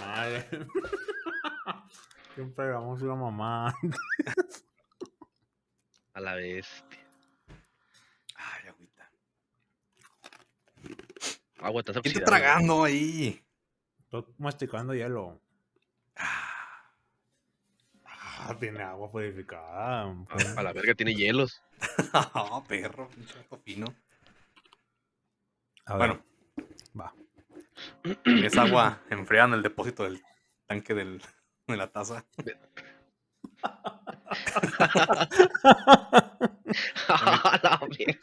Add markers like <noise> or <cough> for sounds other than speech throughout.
Madre. Siempre vamos a una mamá. A la vez. Ay, agüita. Agua, estás ¿Qué está tragando ahí? Estoy masticando hielo. Ah, Ah, tiene agua purificada. güey. A la verga, tiene hielos. <laughs> Ah, perro, vato fino. A ver, Bueno. Es agua enfriada en el depósito del tanque del, de la taza. <laughs>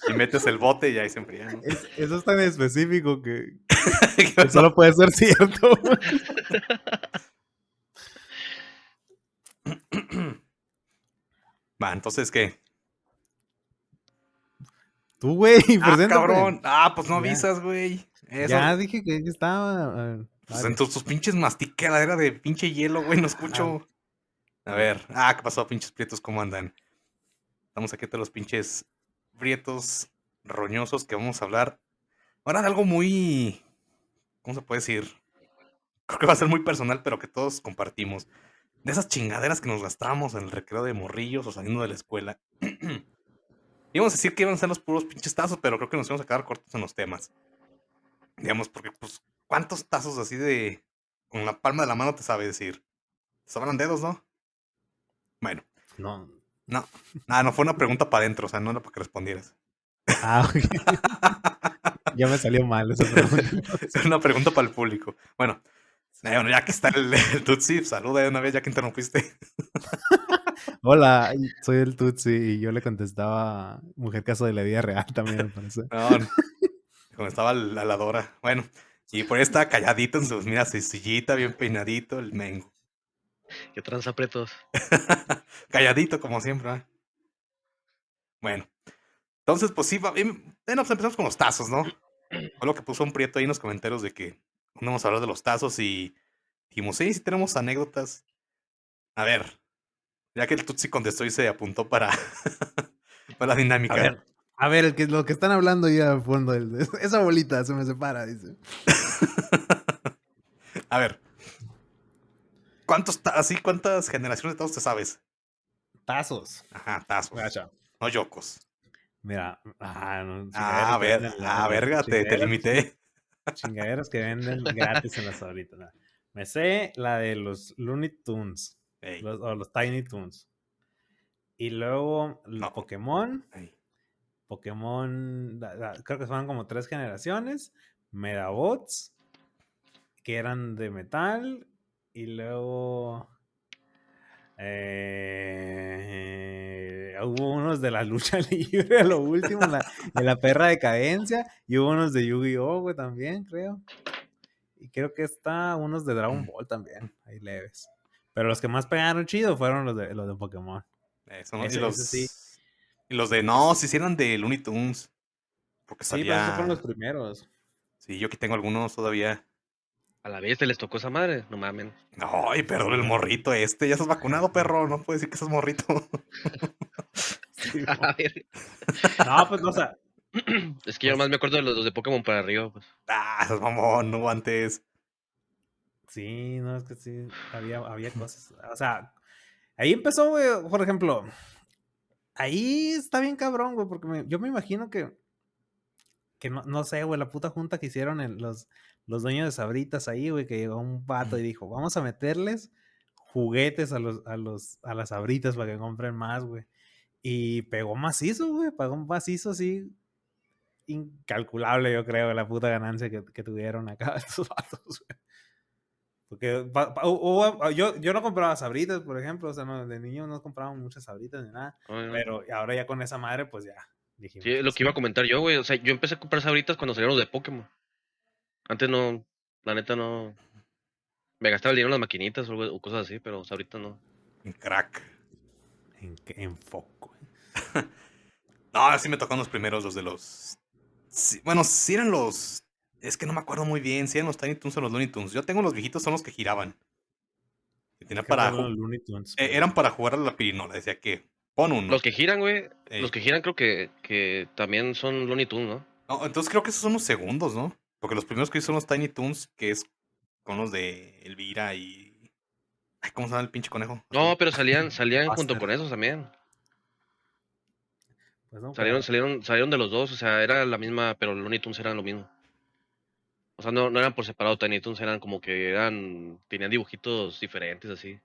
Y metes el bote y ahí se enfría. ¿no? Es- eso es tan específico que, <laughs> que solo puede ser cierto. <clears throat> Va, entonces, ¿qué? Tú, güey, Ah, preséntate. cabrón. Ah, pues no avisas, güey. Eso. Ya dije que estaba. ver, Pues dale. en tus, pinches mastiqueadera de pinche hielo, güey, no escucho. A ver, ah, ¿qué pasó, pinches prietos? ¿Cómo andan? Estamos aquí todos los pinches prietos roñosos que vamos a hablar. Ahora de algo muy. ¿Cómo se puede decir? Creo que va a ser muy personal, pero que todos compartimos. De esas chingaderas que nos gastamos en el recreo de morrillos o saliendo de la escuela. <clears throat> Íbamos a decir que iban a ser los puros pinches tazos, pero creo que nos íbamos a quedar cortos en los temas. Digamos, porque, pues, ¿cuántos tazos así de. con la palma de la mano te sabe decir? Te sobran dedos, ¿no? Bueno, No. no. Ah, no fue una pregunta para adentro, o sea, no era para que respondieras. Ah, ok. <laughs> ya me salió mal esa pregunta. <laughs> Es una pregunta para el público. Bueno, eh, bueno, ya que está el, el Tutsi, saluda de una vez ya que interrumpiste. <laughs> Hola, soy el Tutsi y yo le contestaba mujer caso de la vida real también, me parece. No, cuando estaba la ladora. Bueno, y por ahí estaba calladito en sus, mira, su sillita, bien peinadito, el mengo. ¿Qué tranza pretos? <laughs> Calladito, como siempre. ¿ah? Bueno, entonces, pues sí, va- bueno, pues empezamos con los tazos, ¿no? Fue lo que puso un prieto ahí en los comentarios de que vamos a hablar de los tazos y dijimos, sí, sí tenemos anécdotas. A ver, ya que el Tutsi contestó y se apuntó para, <laughs> para la dinámica. A ver, a ver, el que, lo que están hablando ya al fondo, el- <laughs> esa bolita se me separa, dice. <laughs> A ver. ¿Cuántos así cuántas generaciones de tazos te sabes? Tazos. Ajá, tazos. Gacha. No yocos. Mira, ah, no, Ah, a ver, venden- ah, verga, te, limité. <laughs> Chingaderas que venden gratis en las ahorita. ¿no? Me sé la de los Looney Tunes los- o los Tiny Tunes. Y luego los No. Pokémon. ey. Pokémon, la- la- creo que fueron como tres generaciones. Medabots, que eran de metal. Y luego. eh, hubo unos de la lucha <laughs> libre a lo último, la- de la perra decadencia. Y hubo unos de Yu-Gi-Oh! también, creo. Y creo que está unos de Dragon Ball también, ahí leves. Pero los que más pegaron chido fueron los de, los de Pokémon. Y, los, sí. Y los de no, si hicieran de Looney Tunes. Porque Sí, pero esos fueron los primeros. Sí, yo aquí tengo algunos todavía. A la vez te les tocó esa madre. No mamen. Ay, perdón, el morrito este. Ya estás vacunado, perro. No puedes decir que estás morrito. A la verga. No, pues, o sea, <clears throat> Es que yo más me acuerdo de los, los de Pokémon para arriba. Pues. ah, esas mamón, no antes. sí, no, es que sí, había, había cosas. O sea, ahí empezó, güey, por ejemplo, ahí está bien cabrón, güey, porque me- yo me imagino que, que no, no sé, güey, la puta junta que hicieron los, los dueños de Sabritas ahí, güey, que llegó un vato y dijo, vamos a meterles juguetes a los, a los, a las Sabritas para que compren más, güey. Y pegó macizo, güey, pegó un macizo así incalculable, yo creo, la puta ganancia que, que tuvieron acá <laughs> estos vatos, güey. Porque pa- pa- hubo- yo, yo no compraba sabritas, por ejemplo, o sea, no, de niño no compraba muchas sabritas ni nada, Ay, no. pero ahora ya con esa madre, pues ya, dijimos. Sí, lo pues, que iba a comentar yo, güey. O sea, yo empecé a comprar sabritas cuando salieron los de Pokémon. Antes no, la neta no. Me gastaba el dinero en las maquinitas o, cosas así, pero ahorita no. En crack. En, qué- en foco. güey. <laughs> No, sí me tocaron los primeros, los de los. sí, bueno, sí eran los. Es que no me acuerdo muy bien. Si eran los Tiny Toons o los Looney Tunes. Yo tengo los viejitos, son los que giraban. Que para. fueron ju- los Looney Tunes, eh, pero- eran para jugar a la pirinola. Decía que pon uno. Los que giran, güey. Ey. Los que giran creo que, que también son Looney Tunes, ¿no? No, entonces creo que esos son los segundos, ¿no? Porque los primeros que hice son los Tiny Toons, que es con los de Elvira y. Ay, ¿Cómo se llama el pinche conejo? No, pero salían, salían <laughs> junto con esos también. Pues no, Salieron, pero- salieron, salieron de los dos, o sea, era la misma, pero los Looney Tunes eran lo mismo. O sea, no, no eran por separado, Tiny Toons eran como que eran, tenían dibujitos diferentes así.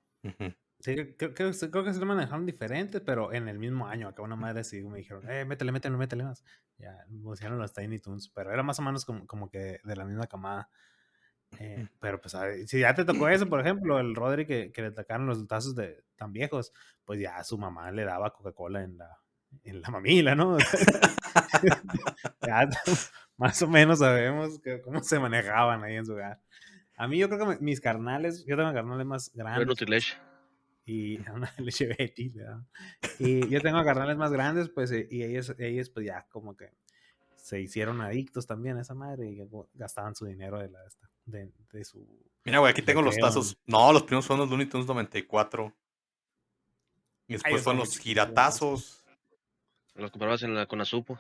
Sí, creo, creo, creo que se lo manejaron diferente, pero en el mismo año. Acá una madre así me dijeron, eh, métele, métele, métele más. Ya, pusieron los Tiny Toons, pero era más o menos como, como que de la misma camada. Eh, pero pues, ver, si ya te tocó eso, por ejemplo, el Rodri que, que le atacaron los tazos de tan viejos, pues ya su mamá le daba Coca-Cola en la, en la mamila, ¿no? <laughs> ya más o menos sabemos que- cómo se manejaban ahí en su hogar. A mí yo creo que mis carnales, yo tengo carnales más grandes Nutrilech. y <laughs> una leche Betty, ¿verdad? Y yo tengo carnales más grandes, pues, eh, y ellos, ellos, pues, ya como que se hicieron adictos también a esa madre y gastaban su dinero de, la, de, de su... Mira, güey, aquí tengo los tazos. No, los primeros fueron los Looney Tunes 94. Y después esos fueron son los giratazos. Los comprabas en la Conasupo.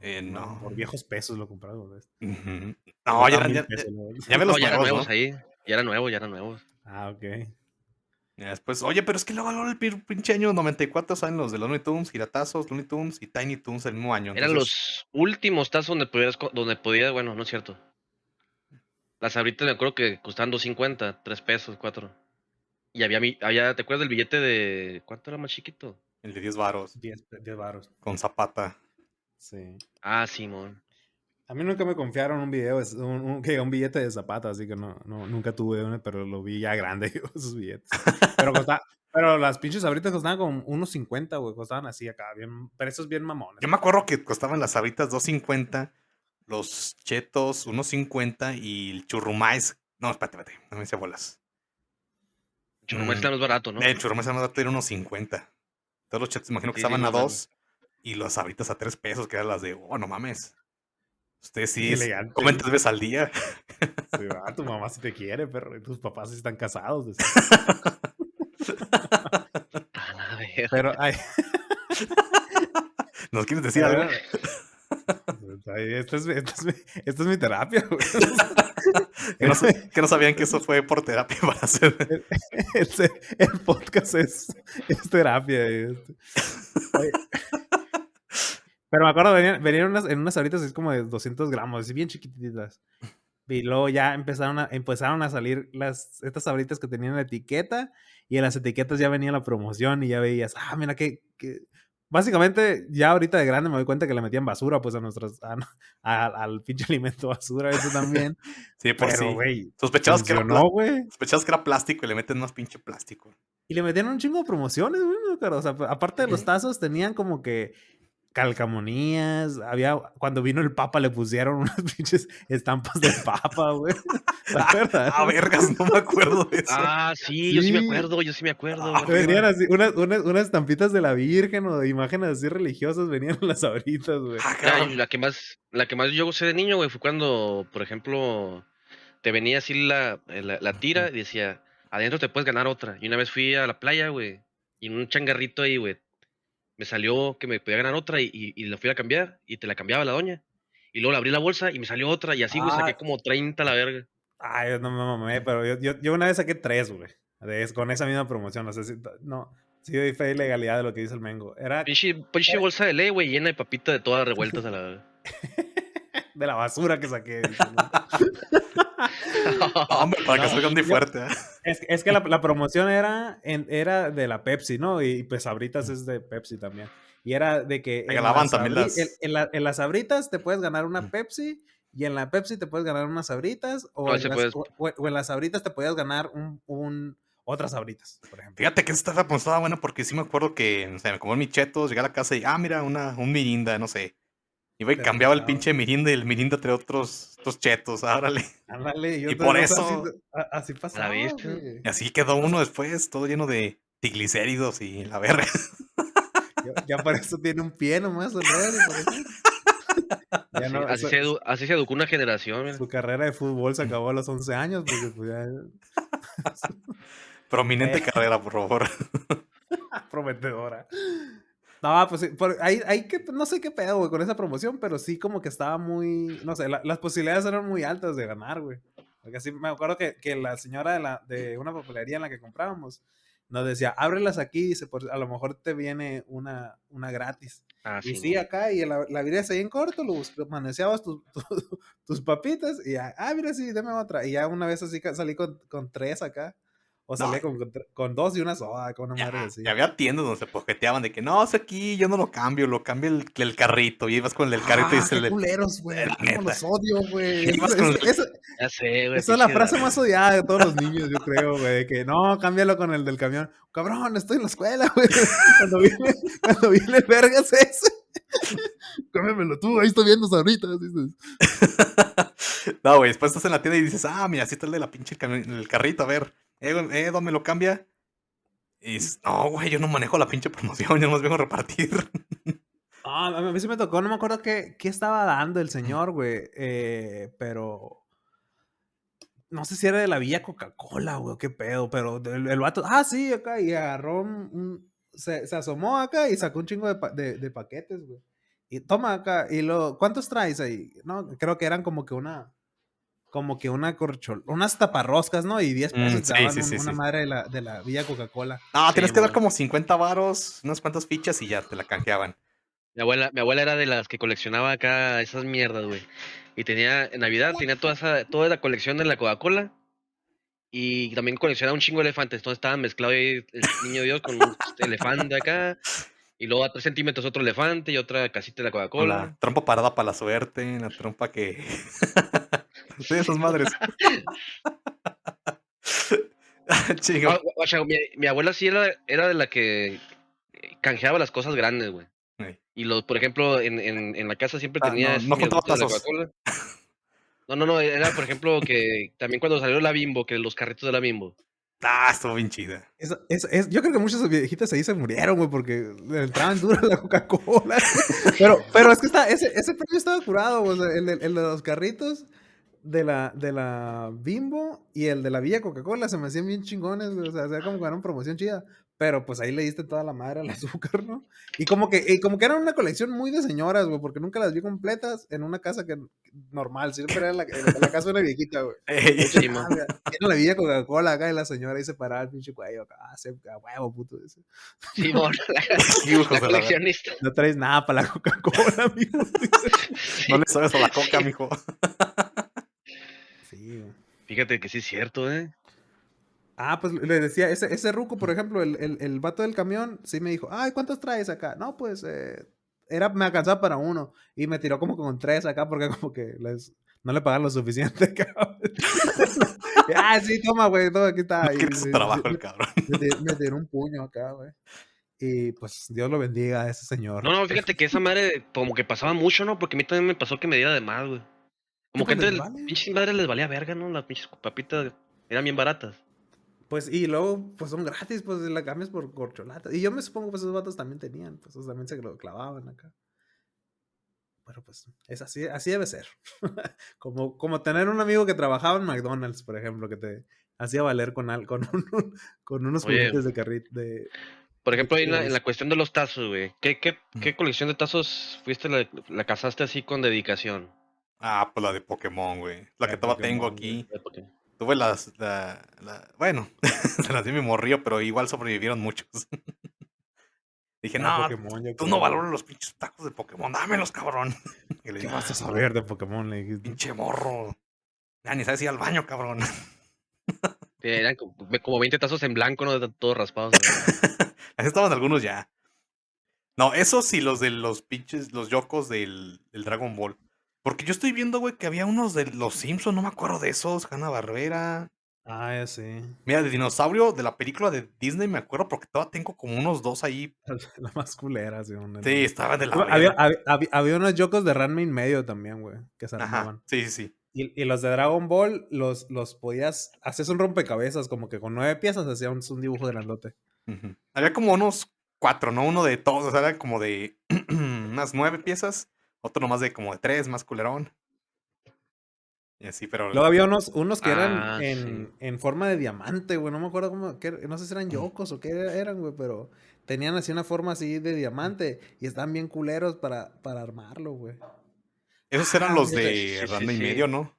Eh, no. Por viejos pesos lo compraron. ¿ves? Ujú. No, ya, Ah, eran- mil ya, pesos, ¿no? ya No, los ya eran nuevos, ¿no? ahí. Ya eran nuevos, ya eran nuevos. Ah, ok. Ya después, oye, pero es que luego, luego el pinche año 94 salen los de Looney Tunes, giratazos, Looney Tunes y Tiny Tunes el mismo año. Eran entonces- los últimos tazos donde podías, co- donde podías, bueno, no es cierto. Las abritas me acuerdo que costaban 2.50, 3 pesos, 4. Y había, mi- había, ¿te acuerdas del billete de, ¿cuánto era más chiquito? El de 10 varos, 10 10 baros. con zapata. Sí. Ah, Simón. A mí nunca me confiaron un video, un, un- que un billete de zapata, así que no, no, nunca tuve uno, pero lo vi ya grande, <laughs> esos billetes. Pero, costa- pero las pinches ahorita costaban como unos 50, güey, costaban así acá, bien, precios bien mamones. Yo me acuerdo que costaban las sabritas 2.50, los chetos 1.50 y el churrumais. No, espérate, espérate, no me hice bolas. Churrumais Mm. está más barato, ¿no? El churrumais más barato era 1.50. Todos los chetos imagino que Sí, estaban a. 2 y las sabritas a 3 pesos, que eran las de, oh, no mames. Ustedes sí es- comen tres veces al día. Sí, ah, tu mamá sí te quiere, pero y tus papás sí están casados. decía. A la <laughs> verga. Pero, ay, <laughs> ¿Nos quieres decir algo? <laughs> esta es, esta es mi, esta es mi terapia, güey. Que no, sa- que no sabían que eso <laughs> fue por terapia para hacer. el, el podcast es, es terapia. Oye, Pero me acuerdo, venían, venían unas, en unas sabritas así como de 200 gramos, así bien chiquititas. Y luego ya empezaron a, empezaron a salir las, estas sabritas que tenían la etiqueta y en las etiquetas ya venía la promoción y ya veías, ah, mira que... Básicamente, ya ahorita de grande me doy cuenta que le metían basura pues a nuestros, a- a- al pinche <laughs> alimento basura, eso también. Sí, por Pero, sí. güey, Sospechabas que, era sospechabas que era plástico y le meten más pinche plástico. Y le metieron un chingo de promociones, güey. ¿no? O sea, aparte de los tazos, tenían como que calcamonías. Había, cuando vino el Papa, le pusieron <laughs> unas pinches estampas de Papa, güey. ¿Te acuerdas? Ah, vergas, no me acuerdo de eso. Ah, sí, yo sí me acuerdo, yo sí me acuerdo. Ah. Venían así, unas, unas, unas estampitas de la Virgen o de imágenes así religiosas, venían en las ahoritas, güey. Ah, la que más, la que más yo gocé de niño, güey, fue cuando, por ejemplo, te venía así la, eh, la, la tira y decía, adentro te puedes ganar otra. Y una vez fui a la playa, güey, y en un changarrito ahí, güey, me salió que me podía ganar otra y, y, y la fui a cambiar y te la cambiaba la doña. Y luego le abrí la bolsa y me salió otra y así, güey, Ah. saqué como 30 a la verga. Ay, no me mamé, pero yo, yo, yo una vez saqué tres, güey. de- Con esa misma promoción. No sé si. No. Sí, doy fe y legalidad de lo que dice el Mengo. Era Pinche, pinche bolsa de ley, güey, llena de papita de todas revueltas a la <laughs> verga. De la basura que saqué. dice, ¿no? <laughs> Hombre, para que No, salgan de yo- fuerte. ¿eh? Es, es que la, la promoción era, en- era de la Pepsi, ¿no? Y pues Sabritas es de Pepsi también. Y era de que en las, también Sabri- las- en, en la- en las Sabritas te puedes ganar una. Pepsi y en la Pepsi te puedes ganar unas Sabritas o, No, en, las, puede- o- o- o en las Sabritas te podías ganar un, un- otras Sabritas, por ejemplo. Fíjate que esta estaba buena porque sí me acuerdo que, no sé, me comí mis chetos, llegué a la casa y, ah, mira, una, un mirinda, no sé. Iba y Te cambiaba el pinche mirinda y el mirinda traía otros, otros chetos, árale. Ándale, yo Y por eso- Así, así pasaba. Y así quedó uno después, todo lleno de triglicéridos y la verga. <laughs> Ya, ya por eso tiene un pie nomás el eso. <laughs> Ya Así, no, así su- se edu- así se educó una generación, mira. su carrera de fútbol se acabó a los 11 años porque pues, ya- <laughs> Prominente Eh. carrera, por favor. prometedora. No, pues sí, por- hay, hay que, no sé qué pedo, güey, con esa promoción, pero sí como que estaba muy, no sé, la- las posibilidades eran muy altas de ganar, güey. Porque así me acuerdo que, que la señora de, la, de una papelería en la que comprábamos nos decía, ábrelas aquí, dice, por, a lo mejor te viene una, una gratis. Ah, Y sí. sí, acá, y la, la abrías ahí en corto, lo manoseabas tus, <laughs> tu- tus papitas, y ya, ah, mira, sí, dame otra. Y ya una vez así salí con, con tres acá, o No. salí con, con, dos y una soda, con una Ya, madre así. y había tiendas donde se poqueteaban de que no, es aquí, yo no lo cambio, lo cambia el, el carrito. Y ibas con el carrito y Ah, se qué le. culeros, güey. <laughs> los odio, güey. Esa- el- esa- Ya sé, güey. Esa es la frase más odiada de todos los niños, yo creo, güey. de Que no, cámbialo con el del camión. Cabrón, estoy en la escuela, güey. <laughs> Cuando viene, cuando viene vergas ese. Cámbiamelo tú, ahí estoy viendo ahorita. dices. <laughs> no, güey, después estás en la tienda y dices, ah, mira, así está el de la pinche cami- el carrito, a ver, eh, eh, ¿dónde lo cambia? Y dices, no, güey, yo no manejo la pinche promoción, yo nomás vengo a repartir. Ah, a mí sí me tocó, no me acuerdo qué, qué estaba dando el señor, güey. eh, pero. No sé si era de la Villa Coca-Cola, güey, qué pedo, pero el, el vato. Ah, sí, acá, y agarró un. un- se, se asomó acá y sacó un chingo de, pa- de, de paquetes, güey. Y toma acá, y lo. ¿Cuántos traes ahí? No, creo que eran como que una. Como que una corchol, unas taparroscas, ¿no? Y 10 Mm, pesos te sí, daban sí, sí, una sí. madre de la, de la Villa Coca-Cola. No, Sí, tienes que dar como 50 varos, unas cuantas fichas y ya te la canjeaban. Mi abuela, mi abuela era de las que coleccionaba acá esas mierdas, güey. Y tenía, en Navidad, tenía toda esa, toda la colección de la Coca-Cola. Y también coleccionaba un chingo de elefantes. Entonces estaba mezclado ahí el niño Dios con un elefante acá. Y luego a 3 centímetros otro elefante y otra casita de la Coca-Cola. la trompa parada para la suerte, la trompa que. <laughs> sí, esas madres. <laughs> Ah, guacha, mi, mi abuela sí era, era de la que eh, canjeaba las cosas grandes, güey. Ey. Y los, por ejemplo, en, en, en la casa siempre Ah, tenía no, no tazos. <laughs> No, no, no, era por ejemplo que también cuando salió la Bimbo, que los carritos de la Bimbo. Ah, estuvo bien chida. Eso- eso- es- yo creo que muchos viejitos ahí se murieron, güey, porque le entraban duro la Coca-Cola. <laughs> Pero, pero es que está, ese, ese premio estaba curado, güey, el, de- el de los carritos de la, de la Bimbo y el de la Villa Coca-Cola se me hacían bien chingones, o sea, como que una promoción chida. Pero pues ahí le diste toda la madre al <laughs> azúcar, ¿no? Y como que, y como que eran una colección muy de señoras, güey, porque nunca las vi completas en una casa que normal, siempre era la, la, la casa de una viejita, güey. <laughs> Ey, Sí, Era la Villa Coca-Cola acá y la señora ahí se paraba el pinche cuello acá, ah, se- huevo, puto. dice. <laughs> Sí, mon, la, la coleccionista. No traes nada para la Coca-Cola, amigo. Sí. No le sabes a la coca, mijo. Sí, güey. Fíjate que sí es cierto, ¿eh? Ah, pues le decía, ese, ese ruco, por ejemplo, el, el, el vato del camión, sí me dijo, ay, ¿cuántos traes acá? No, pues, eh, era, me alcanzaba para uno. Y me tiró como con tres acá porque <laughs> como que les, no le pagaban lo suficiente, <laughs> cabrón. ah, sí, toma, güey, toma, aquí está. No trabajo el cabrón. me tiró- me tiró un puño acá, güey. Y pues Dios lo bendiga a ese señor. No, no, fíjate que esa madre como que pasaba mucho, ¿no? Porque a mí también me pasó que me diera de más, güey. Como que antes las vale. pinches madres les valía verga, ¿no? Las pinches papitas eran bien baratas. Pues, y luego, pues son gratis, pues la cambias por corcholata. Y yo me supongo, pues esos vatos también tenían, pues esos también se lo clavaban acá. Pero pues, es así, así debe ser. <laughs> como, como tener un amigo que trabajaba en McDonald's, por ejemplo, que te hacía valer con, al, con, <laughs> un- con unos juguetes de carrito. De... Por ejemplo, ahí en la, en Chéveres. la cuestión de los tazos, güey. ¿Qué, qué, qué colección de tazos fuiste la, la cazaste así con dedicación? Ah, pues la de Pokémon, güey. La La que de todavía tengo aquí. Porque- Tuve las. La, la- bueno, <laughs> se las di mi morrío, pero igual sobrevivieron muchos. <laughs> Dije, no, Pokémon, tú creo. no valoras los pinches tacos de Pokémon, dámelos, cabrón. <laughs> Y le ¿Qué digo, vas a "Ah, saber de Pokémon? Le dijiste. Pinche morro. Ya ni sabes ir al baño, cabrón. Eran como, como 20 tazos en blanco, ¿no? De- Todos raspados. ¿no? Así estaban algunos ya. No, esos sí, los de los pinches, los yokos del, del Dragon Ball. Porque yo estoy viendo, güey, que había unos de los Simpsons, no me acuerdo de esos, Hanna Barbera. Ah, ya sí. Mira, de dinosaurio, de la película de Disney, me acuerdo porque todavía tengo como unos dos ahí. <laughs> La más culera, sí. una- Sí, estaban de la Había, había, había, unos yocos de Ranma en medio también, güey, que se armaban. Sí, sí, sí. Y, y los de Dragon Ball los, los podías. Haces un rompecabezas, como que con nueve piezas hacías un dibujo grandote. Ujú. Había como unos cuatro, ¿no? Uno de todos, o sea, era como de <clears throat> unas nueve piezas. Otro nomás de como de tres, más culerón. Y así, pero... Luego había unos, unos que eran Ah, en, sí. en forma de diamante, güey. No me acuerdo cómo. qué- no sé si eran yocos o qué eran, güey, pero tenían así una forma así de diamante y estaban bien culeros para, para armarlo, güey. Esos eran Ah, los de sí, y sí. medio, ¿no?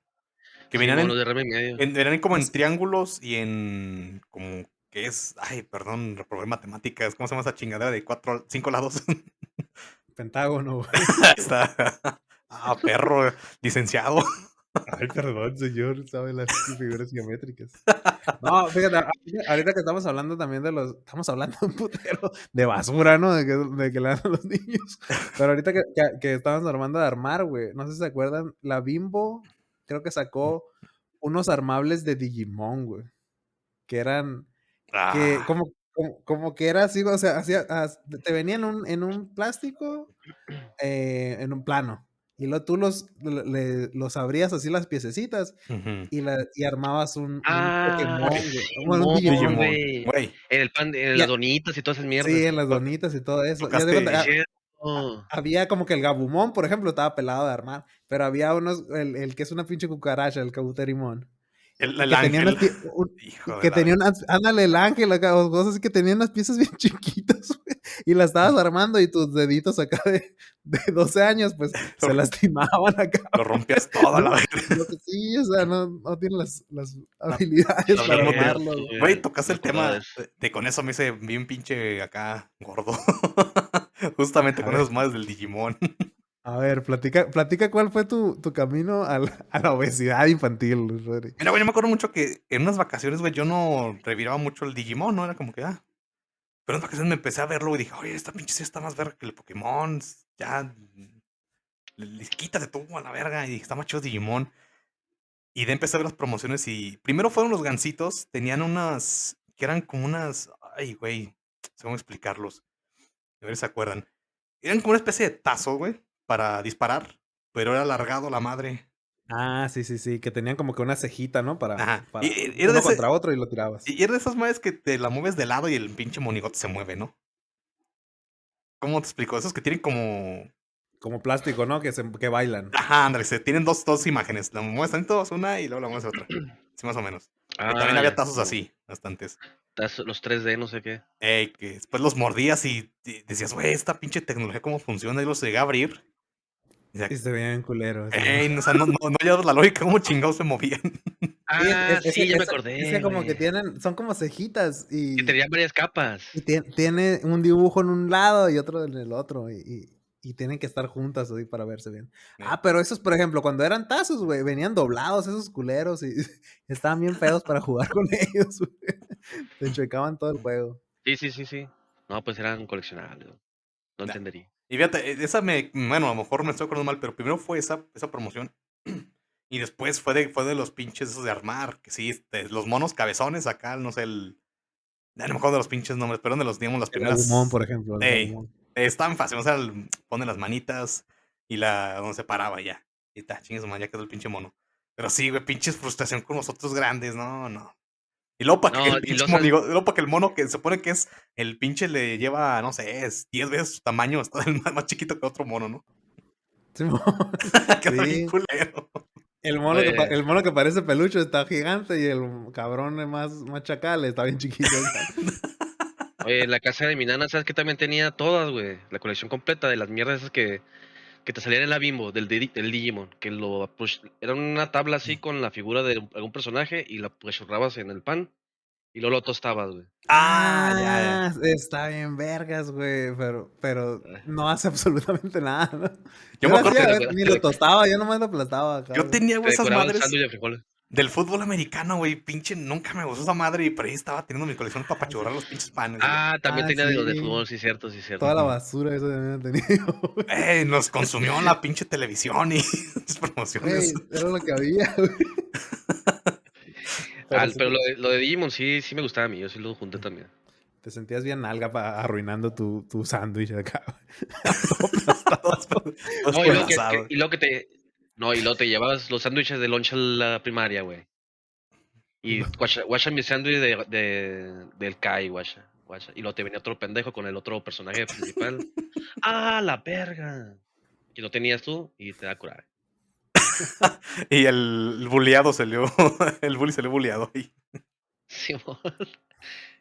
Que Sí, venían, en, de y medio. en- venían como en triángulos y en como que es, ay, perdón, reprobé matemáticas, ¿cómo se llama esa chingadera de cuatro, cinco lados? <laughs> Pentágono, güey. <laughs> Ahí está. Ah, perro, licenciado. Ay, perdón, señor, sabe las <laughs> figuras geométricas. No, fíjate, ahorita que estamos hablando también de los. Estamos hablando de un putero de basura, ¿no? De que, de que le dan a los niños. Pero ahorita que, que, que estábamos armando de armar, güey. No sé si se acuerdan. La Bimbo, creo que sacó unos armables de Digimon, güey. Que eran. Que Ah, como, como, como que era así, o sea, hacía, as- te venían en un, en un plástico, eh, en un plano. Y luego tú los, le- los abrías así las piececitas ujú. y, la, y armabas un, un Ah, Pokémon, güey. Un Digimon. Güey. güey. En el pan, en Ya. las donitas y todas esas mierdas. Sí, en las donitas y todo eso. Y haz de Tocaste- cuenta, ah, Cierto. había como que el Gabumon, por ejemplo, estaba pelado de armar. Pero había unos, el, el que es una pinche cucaracha, el Cabuterimon. El, Que el tenía, unas ángel. pie- un- Hijo de que la- tenía unas, ándale, el ángel acá, cosas que tenían unas piezas bien <laughs> chiquitas, güey, y las estabas <laughs> armando y tus deditos acá de, de 12 años, pues se lastimaban acá. Lo rompías toda la <laughs> que sí, o sea, no, no tienen las, las habilidades para hablamos de- armarlo. güey. Güey, tocaste el tema de eso. de, de con eso me hice bien pinche acá gordo. Justamente A con ver. esos madres del Digimon. A ver, platica, platica cuál fue tu, tu camino a la, a la obesidad infantil, Rodri. Mira, güey, yo me acuerdo mucho que en unas vacaciones, güey, yo no reviraba mucho el Digimon, ¿no? Era como que, ah. Pero en unas vacaciones me empecé a verlo y dije, oye, esta pinche sí está más verga que el Pokémon. Ya. Quítate tú a la verga. Y dije, está más chido Digimon. Y de empecé a ver las promociones y primero fueron los gansitos. Tenían unas. que eran como unas. Ay, güey. Sé cómo explicarlos. A ver si se acuerdan. Eran como una especie de tazo, güey, para disparar. Pero era alargado la madre. Ah, sí, sí, sí, que tenían como que una cejita, ¿no? Para, Ajá. para Y- y era uno ese- contra otro y lo tirabas. Y era de esas madres que te la mueves de lado y el pinche monigote se mueve, ¿no? ¿Cómo te explico? Esos que tienen como. Como plástico, ¿no? Que, se, que bailan. Ajá, Andrés, tienen dos, dos imágenes. La mueves tantito, una y luego la mueves otra. <clears throat> Sí, más o menos. Ah, también había tazos así, bastantes. Los 3D, no sé qué. Ey, que después los mordías y, y decías, güey, esta pinche tecnología, ¿cómo funciona? Y los llegué a abrir. Y se veían culeros. ¿no? Ey, no, o sea, no, no, no hallabas la lógica, ¿cómo chingados se movían? <laughs> Ah, es- es- sí, es- ya me acordé. Es que como que tienen, son como cejitas y, Que tenían varias capas. y tiene un dibujo en un lado y otro en el otro y, y- y tienen que estar juntas así para verse bien. Sí. Ah, pero esos, por ejemplo, cuando eran tazos, güey, venían doblados esos culeros y <laughs> estaban bien feos para jugar con <laughs> ellos, güey. Te enchuecaban todo el juego. Sí, sí, sí, sí. No, pues eran coleccionables. No entendería. Y fíjate, e- esa me, bueno, a lo mejor me estoy acordando mal, pero primero fue esa, esa promoción. <clears throat> Y después fue de, fue de los pinches esos de armar, que sí, este, los monos cabezones acá, no sé, el... no me acuerdo de los pinches nombres, pero eran de los, digamos, las El primeras... Por ejemplo. Ey. Eh, Estaban fáciles, o sea, el- pone las manitas y la donde se paraba ya. Y está, chingue su madre, ya quedó el pinche mono. Pero sí, güey, pinches frustración con los otros grandes, no, no. Y luego para que, el y pinche los has- monigo- luego pa' que el mono que se supone que es el pinche le lleva, no sé, es 10 veces su tamaño, <laughs> está el más, más chiquito que otro mono, ¿no? <laughs> Sí. culero. El mono, que, Pues- el mono que parece peluche está gigante y el cabrón más, más chacal está bien chiquito. <laughs> Oye, la casa de mi nana, ¿sabes que también tenía todas, güey? La colección completa de las mierdas esas que, que te salían en la bimbo, del, del Digimon. Que lo push- era una tabla así con la figura de algún personaje y la apachurrabas en el pan y luego lo tostabas, güey. Ah, ya, ya. Ah, Está bien vergas, güey, pero, pero Ah. no hace <laughs> absolutamente nada, ¿no? Yo Yo me acuerdo hacía, que- ni lo tostaba, yo nomás lo aplastaba. Yo tenía, güey, esas madres. Del fútbol americano, güey. Pinche, nunca me gustó esa madre y por ahí estaba teniendo mi colección para pachurrar los pinches panes. güey. Ah, también Ah, tenía de los de sí. fútbol, sí, cierto, sí, cierto. Toda la basura esa también he tenido. güey. Eh, nos consumió la pinche televisión y <laughs> las promociones. Era lo que había, güey. Pero Ah, sí lo de, lo de Digimon sí, sí me gustaba a mí, yo sí lo junté también. Te sentías bien alga pa- arruinando tu, tu sándwich acá. <laughs> <laughs> No, y luego que, pedazados. que- y luego que te. No, y luego te llevabas los sándwiches de lunch a la primaria, güey. Y guacha, guacha mi sándwich de, de, del Kai, guacha, guacha. Y luego te venía otro pendejo con el otro personaje principal. <laughs> ¡Ah, la verga! Y lo tenías tú y te da coraje. <laughs> Y el, buleado salió. <laughs> El bully salió buleado ahí. Simón.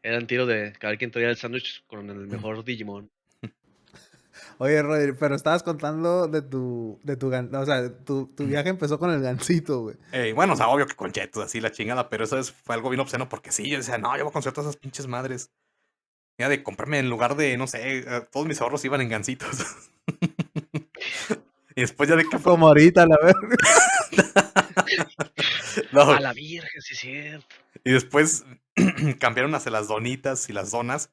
Eran tiros de cada quien traía el sándwich con el mejor Digimon. Oye, Rodri, pero estabas contando de tu, de tu, gan- o sea, tu, tu viaje empezó con el gancito, güey. Eh, bueno, o sea, obvio que con chetos, así la chingada, pero eso es- fue algo bien obsceno porque sí, yo decía, no, yo voy a conseguir todas esas pinches madres. Era de comprarme en lugar de, no sé, eh, todos mis ahorros iban en gancitos. <laughs> y después ya de que fue. Como ahorita, la verga. <laughs> no, A la virgen, sí es cierto. y después <clears throat> cambiaron hacia las donitas y las donas.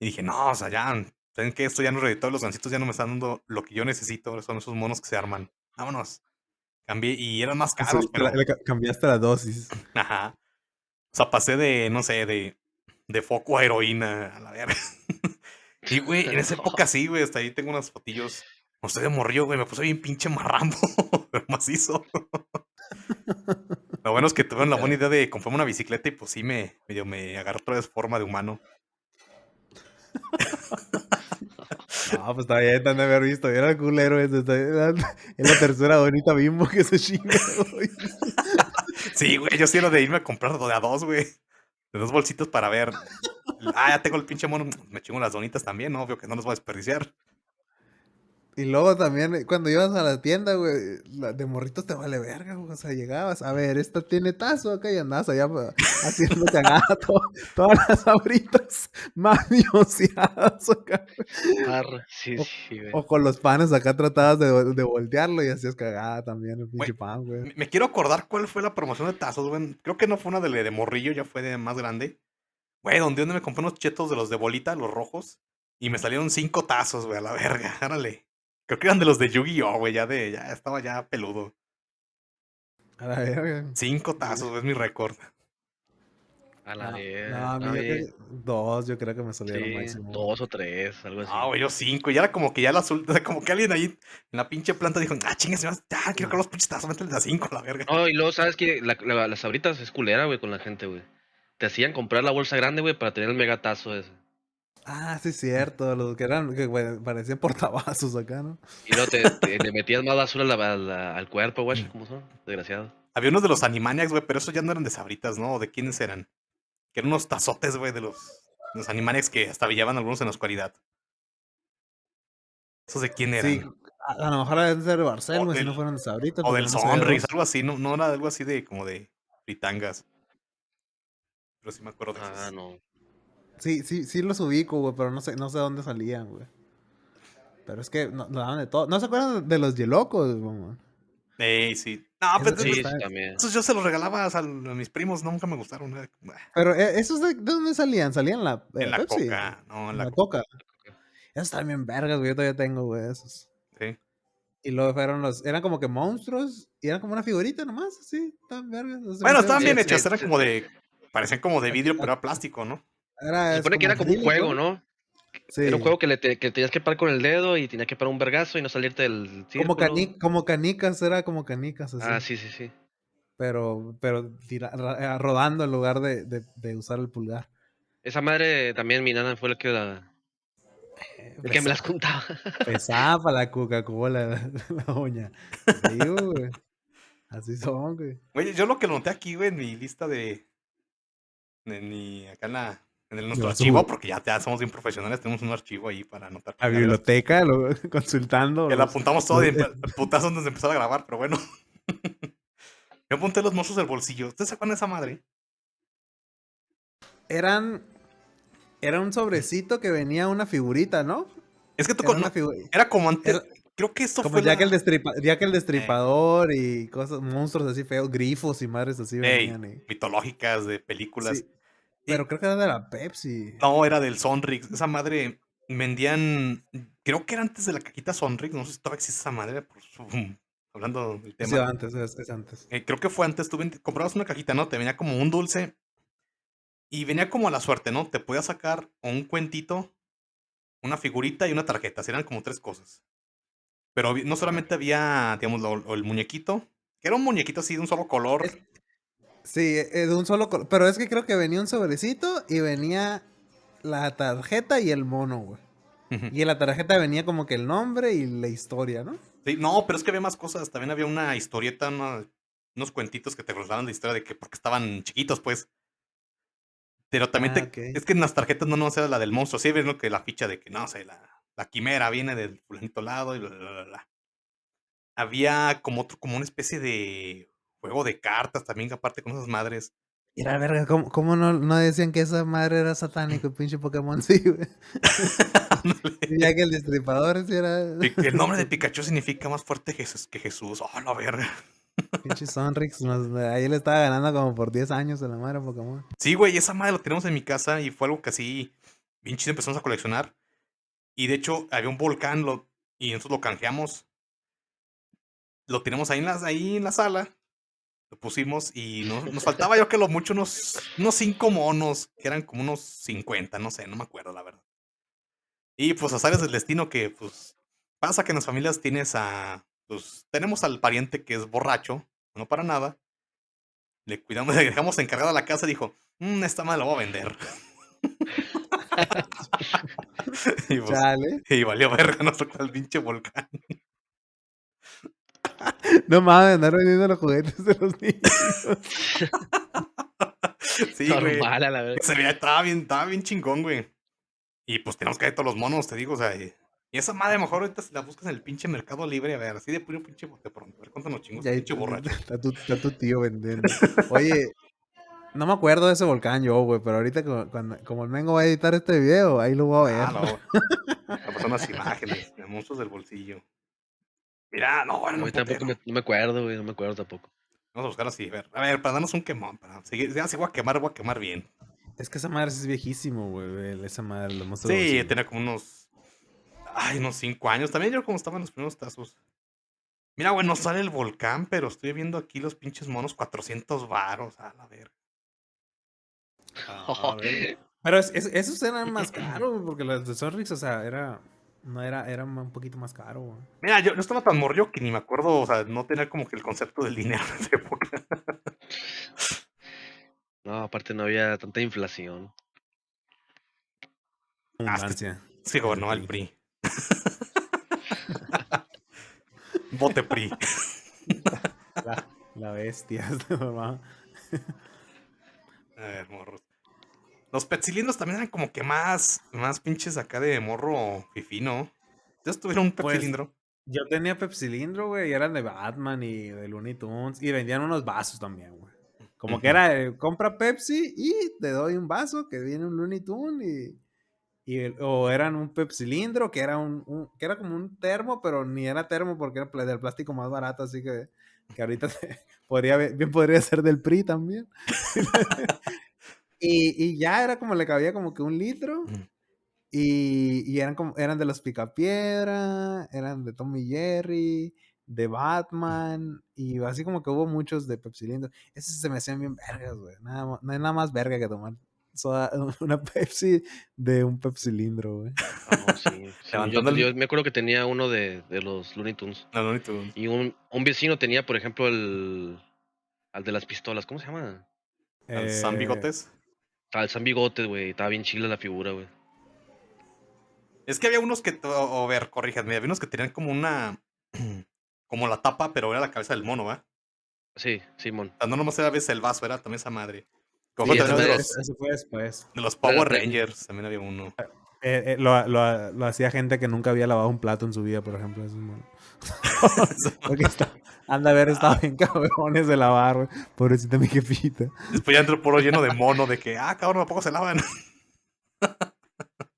Y dije, no, o sea, ya, ¿saben qué? Esto ya no reditó, los gancitos ya no me están dando lo que yo necesito, son esos monos que se arman. Vámonos. Cambié y eran más caros, Sí, pero. la- le ca- cambiaste la dosis. <laughs> Ajá. O sea, pasé de, no sé, de, de foco a heroína, a la verga. <laughs> Y, güey, en esa época sí, güey, hasta ahí tengo unas fotillos. No sé, de morrillo, güey, me puse bien pinche marrambo, <laughs> pero macizo. Lo bueno es que tuve la buena idea de comprarme una bicicleta y pues sí me, medio me agarró otra vez forma de humano. <laughs> No, pues está bien, te han de haber visto. Era el culero ese. Es la tercera bonita bimbo que se chinga. <laughs> Sí, güey, yo sí era de irme a comprar de a dos, güey. De dos bolsitos para ver. Ah, ya tengo el pinche mono. Me chingo las donitas también, ¿no? obvio que no los voy a desperdiciar. Y luego también, eh, cuando ibas a la tienda, güey, la- de morritos te vale verga, güey. O sea, llegabas, a ver, esta tiene tazo acá y andabas allá <laughs> pa- haciendo cagada to- todas las abritas <laughs> mafioseadas acá. Arre, sí, O- sí, güey. O con los panes acá tratabas de, de voltearlo y hacías cagada también, el pinche pan, güey. Me, me quiero acordar cuál fue la promoción de tazos, güey. Creo que no fue una de, de morrillo, ya fue de más grande. Güey, donde donde me compré unos chetos de los de bolita, los rojos. Y me salieron cinco tazos, güey, a la verga. <laughs> Árale. Creo que eran de los de Yu-Gi-Oh, güey, ya de, ya estaba ya peludo. A la verga. Cinco tazos, güey, es mi récord. A la verga. no, a mí no, yo dos, yo creo que me salieron sí, máximo. dos o tres, algo así. Ah, güey, yo cinco. Y era como que ya las últimas, como que alguien ahí en la pinche planta dijo, ah, chingas, ya, quiero que los pinches tazos, métele a cinco, a la verga. No, y luego, ¿sabes que Las abritas es culera, güey, con la gente, güey. Te hacían comprar la bolsa grande, güey, para tener el megatazo ese. Ah, sí, es cierto, los que eran, que parecían portavasos acá, ¿no? Y luego te, te- le metías más basura la- la- al cuerpo, güey. ¿Cómo son? Desgraciado. Había unos de los Animaniacs, güey, pero esos ya no eran de sabritas, ¿no? ¿O ¿De quiénes eran? Que eran unos tazotes, güey, de los, los Animaniacs que hasta brillaban algunos en la oscuridad. ¿Esos de quién eran? Sí, a, a lo mejor deben ser de Barcel, O güey, si no fueron de Sabritas. o porque del no Sonrix, algo así, ¿no? No era algo así de como de fritangas. Pero sí me acuerdo de Ah, esos. no. Sí, sí, sí los ubico, güey, pero no sé, no sé dónde salían, güey. Pero es que no, no daban de todo. ¿No se acuerdan de los Yelocos, güey? Ey, sí. No, pero eso Sí, esos- también. esos yo se los regalaba a, mis primos, nunca me gustaron. ah, Pero eh, ¿esos de, de dónde salían? ¿Salían en la, En la Pepsi? coca, no, en En la, la, coca. coca. Esos también vergas, güey, yo todavía tengo, güey, esos. Sí. Y luego fueron los, eran como que monstruos, y eran como una figurita nomás, así, tan vergas. Bueno, estaban bien sí, hechas, eran sí. como de. Parecían como de vidrio, pero era plástico, ¿no? Era, Se supone que era como un juego, ¿no? Sí. Era un juego que, le te- que tenías que parar con el dedo y tenías que parar un vergazo y no salirte del círculo. Como, cani- como canicas, era como canicas, así. Ah, sí, sí, sí. Pero, pero tira- eh, rodando en lugar de, de, de usar el pulgar. Esa madre también, mi nana fue la que, la, el que me las contaba. <laughs> Pesaba para la Coca-Cola, <laughs> la, uña. Sí, güey. Así son, güey. Oye, yo lo que noté aquí, güey, en mi lista de. mi. acá en la. En el, nuestro archivo, subo. porque ya, ya somos bien profesionales, tenemos un archivo ahí para anotar. La biblioteca, lo- <laughs> consultando. Que la apuntamos todo y los- <laughs> empe- putazo antes de empezar a grabar, pero bueno. <laughs> Yo apunté los monstruos del bolsillo. ¿Ustedes se acuerdan de esa madre? Eran. Era un sobrecito que venía una figurita, ¿no? Es que tú Era con- una figu- era como antes. era- creo que esto Como fue. Jack, la- el destripa- Jack el Destripador y cosas, monstruos así feos, grifos y madres así Ey, venían. y- mitológicas de películas. Sí, Pero creo que era de la Pepsi. No, era del Sonrix. Esa madre vendían. Creo que era antes de la cajita Sonrix. No sé si todavía existe esa madre. Por su- <laughs> hablando del Sí, tema. antes, es, es antes. Eh, creo que fue antes. Tú comprabas una cajita, ¿no? Te venía como un dulce. Y venía como a la suerte, ¿no? Te podías sacar un cuentito, una figurita y una tarjeta. Eran como tres cosas. Pero no solamente había, digamos, lo- lo- el muñequito. Que era un muñequito así de un solo color. Es- Sí, eh, de un solo color. Pero es que creo que venía un sobrecito y venía la tarjeta y el mono, güey. Y en la tarjeta venía como que el nombre y la historia, ¿no? Sí, no, pero es que había más cosas. También había una historieta, una- unos cuentitos que te contaban la historia de que porque estaban chiquitos, pues. Pero también Ah, te, es que en las tarjetas no nomás era la del monstruo. Sí, ves lo que la ficha de que no sé, la, la quimera viene del fulanito lado y bla, bla, bla, bla. Había como otro, como una especie de juego de cartas también, aparte con esas madres. Era verga, ¿cómo, cómo no, no decían que esa madre era satánico, el pinche Pokémon? <laughs> Sí, güey. <laughs> Ya que el destripador sí era el nombre de <laughs> Pikachu significa más fuerte que Jesús. Que Jesús. Oh, la verga. pinche Sonrix. ahí le estaba ganando como por 10 años a la madre Pokémon. Sí, güey, esa madre lo tenemos en mi casa y fue algo que así, bien chido, empezamos a coleccionar. Y de hecho, había un volcán lo, y nosotros lo canjeamos. Lo tenemos ahí en, la, ahí en la sala. Lo pusimos y no- nos faltaba yo que lo mucho unos, unos cinco monos, que eran como unos 50, no sé, no me acuerdo la verdad. Y pues azares del destino que pues pasa que en las familias tienes a, pues tenemos al pariente que es borracho, no para nada. Le cuidamos, <laughs> le dejamos encargada la casa y dijo, "Mm, esta madre la voy a vender. <laughs> y, pues, y valió verga, <laughs> el pinche volcán. <laughs> No mames, andar vendiendo los juguetes de los niños. <laughs> Sí, güey. Normal, a la vez. Se veía, estaba bien, estaba bien chingón, güey. Y pues tenemos que ver todos los monos, te digo, o sea. Y, y esa madre, mejor ahorita si la buscas en el pinche mercado libre, a ver, así de puro pinche bote pronto. A ver cuánto nos chingos, Ya ahí pinche está- borracho. Está tu, está tu tío vendiendo. Oye, no me acuerdo de ese volcán yo, güey, pero ahorita como, cuando- como el Mengo va a editar este video, ahí lo voy a ver. Ah, no. Me pasaron unas imágenes de monstruos del bolsillo. Mira, no, mí tampoco putero. me, no me acuerdo, güey, no me acuerdo tampoco. Vamos a buscar así, a ver. A ver, para darnos un quemón. Para seguir, ya si voy a quemar, voy a quemar bien. Es que esa madre es viejísimo, güey. Esa madre, monstruos. del Sí, tenía como unos. Ay, unos cinco años. También yo como estaban los primeros tazos. Mira, güey, no sale el volcán, pero estoy viendo aquí los pinches monos 400 varos. A la verga. A ver. Pero es- es- esos eran más caros, güey, porque los de Sonrix, o sea, era. No era, era un poquito más caro, güey. Mira, yo, yo estaba tan morrió que ni me acuerdo, o sea, no tenía como que el concepto del dinero en esa época. <laughs> No, aparte no había tanta inflación. Abundancia. Sí, gobernó al PRI. <laughs> Vote PRI. La, la bestia. <laughs> ¿no? A ver, morros. Los petcilindros también eran como que más, más pinches acá de morro fifí, ¿no? ¿Ustedes tuvieron un Pues, pepsilindro? Yo tenía Pepsilindro, güey, y eran de Batman y de Looney Tunes. Y vendían unos vasos también, güey. Como que era, eh, compra Pepsi y te doy un vaso que viene un Looney Tune y... o eran un Pepsilindro que era un, un- que era como un termo, pero ni era termo porque era del plástico más barato, así que, que ahorita <laughs> te- podría, bien podría ser del PRI también. <laughs> y, y ya era como le cabía como que un litro. Y, y eran como, eran de los Picapiedra, eran de Tom y Jerry, de Batman, y así como que hubo muchos de Pepsilindro. Esos se me hacían bien vergas, güey. Nada, no hay nada más verga que tomar soda- <laughs> una Pepsi de un Pepsilindro, güey. No, sí. sí, yo, yo me acuerdo que tenía uno de, de los Looney Tunes. No, ni tú. Y un, un vecino tenía, por ejemplo, el. Al de las pistolas, ¿cómo se llama? ¿Al San Eh, Bigotes? Al San Bigotes, güey. Estaba bien chila la figura, güey. Es que había unos que, o o ver, corríjanme, había unos que tenían como una, <clears throat> como la tapa, pero era la cabeza del mono, ¿va? Sí, Simón. Sea, no nomás era a veces el vaso, era también esa madre. Como Sí, también de, los, Eso fue después. de los Power Rangers, también había uno. Eh, eh, lo, lo- lo hacía gente que nunca había lavado un plato en su vida, por ejemplo. Eso. <laughs> <laughs> Porque está- anda a ver, estaba bien cabrones de lavar, güey. Pobrecita mi jefita. Después ya entró el puro lleno de mono, de que, ah, cabrón, ¿a poco se lavan?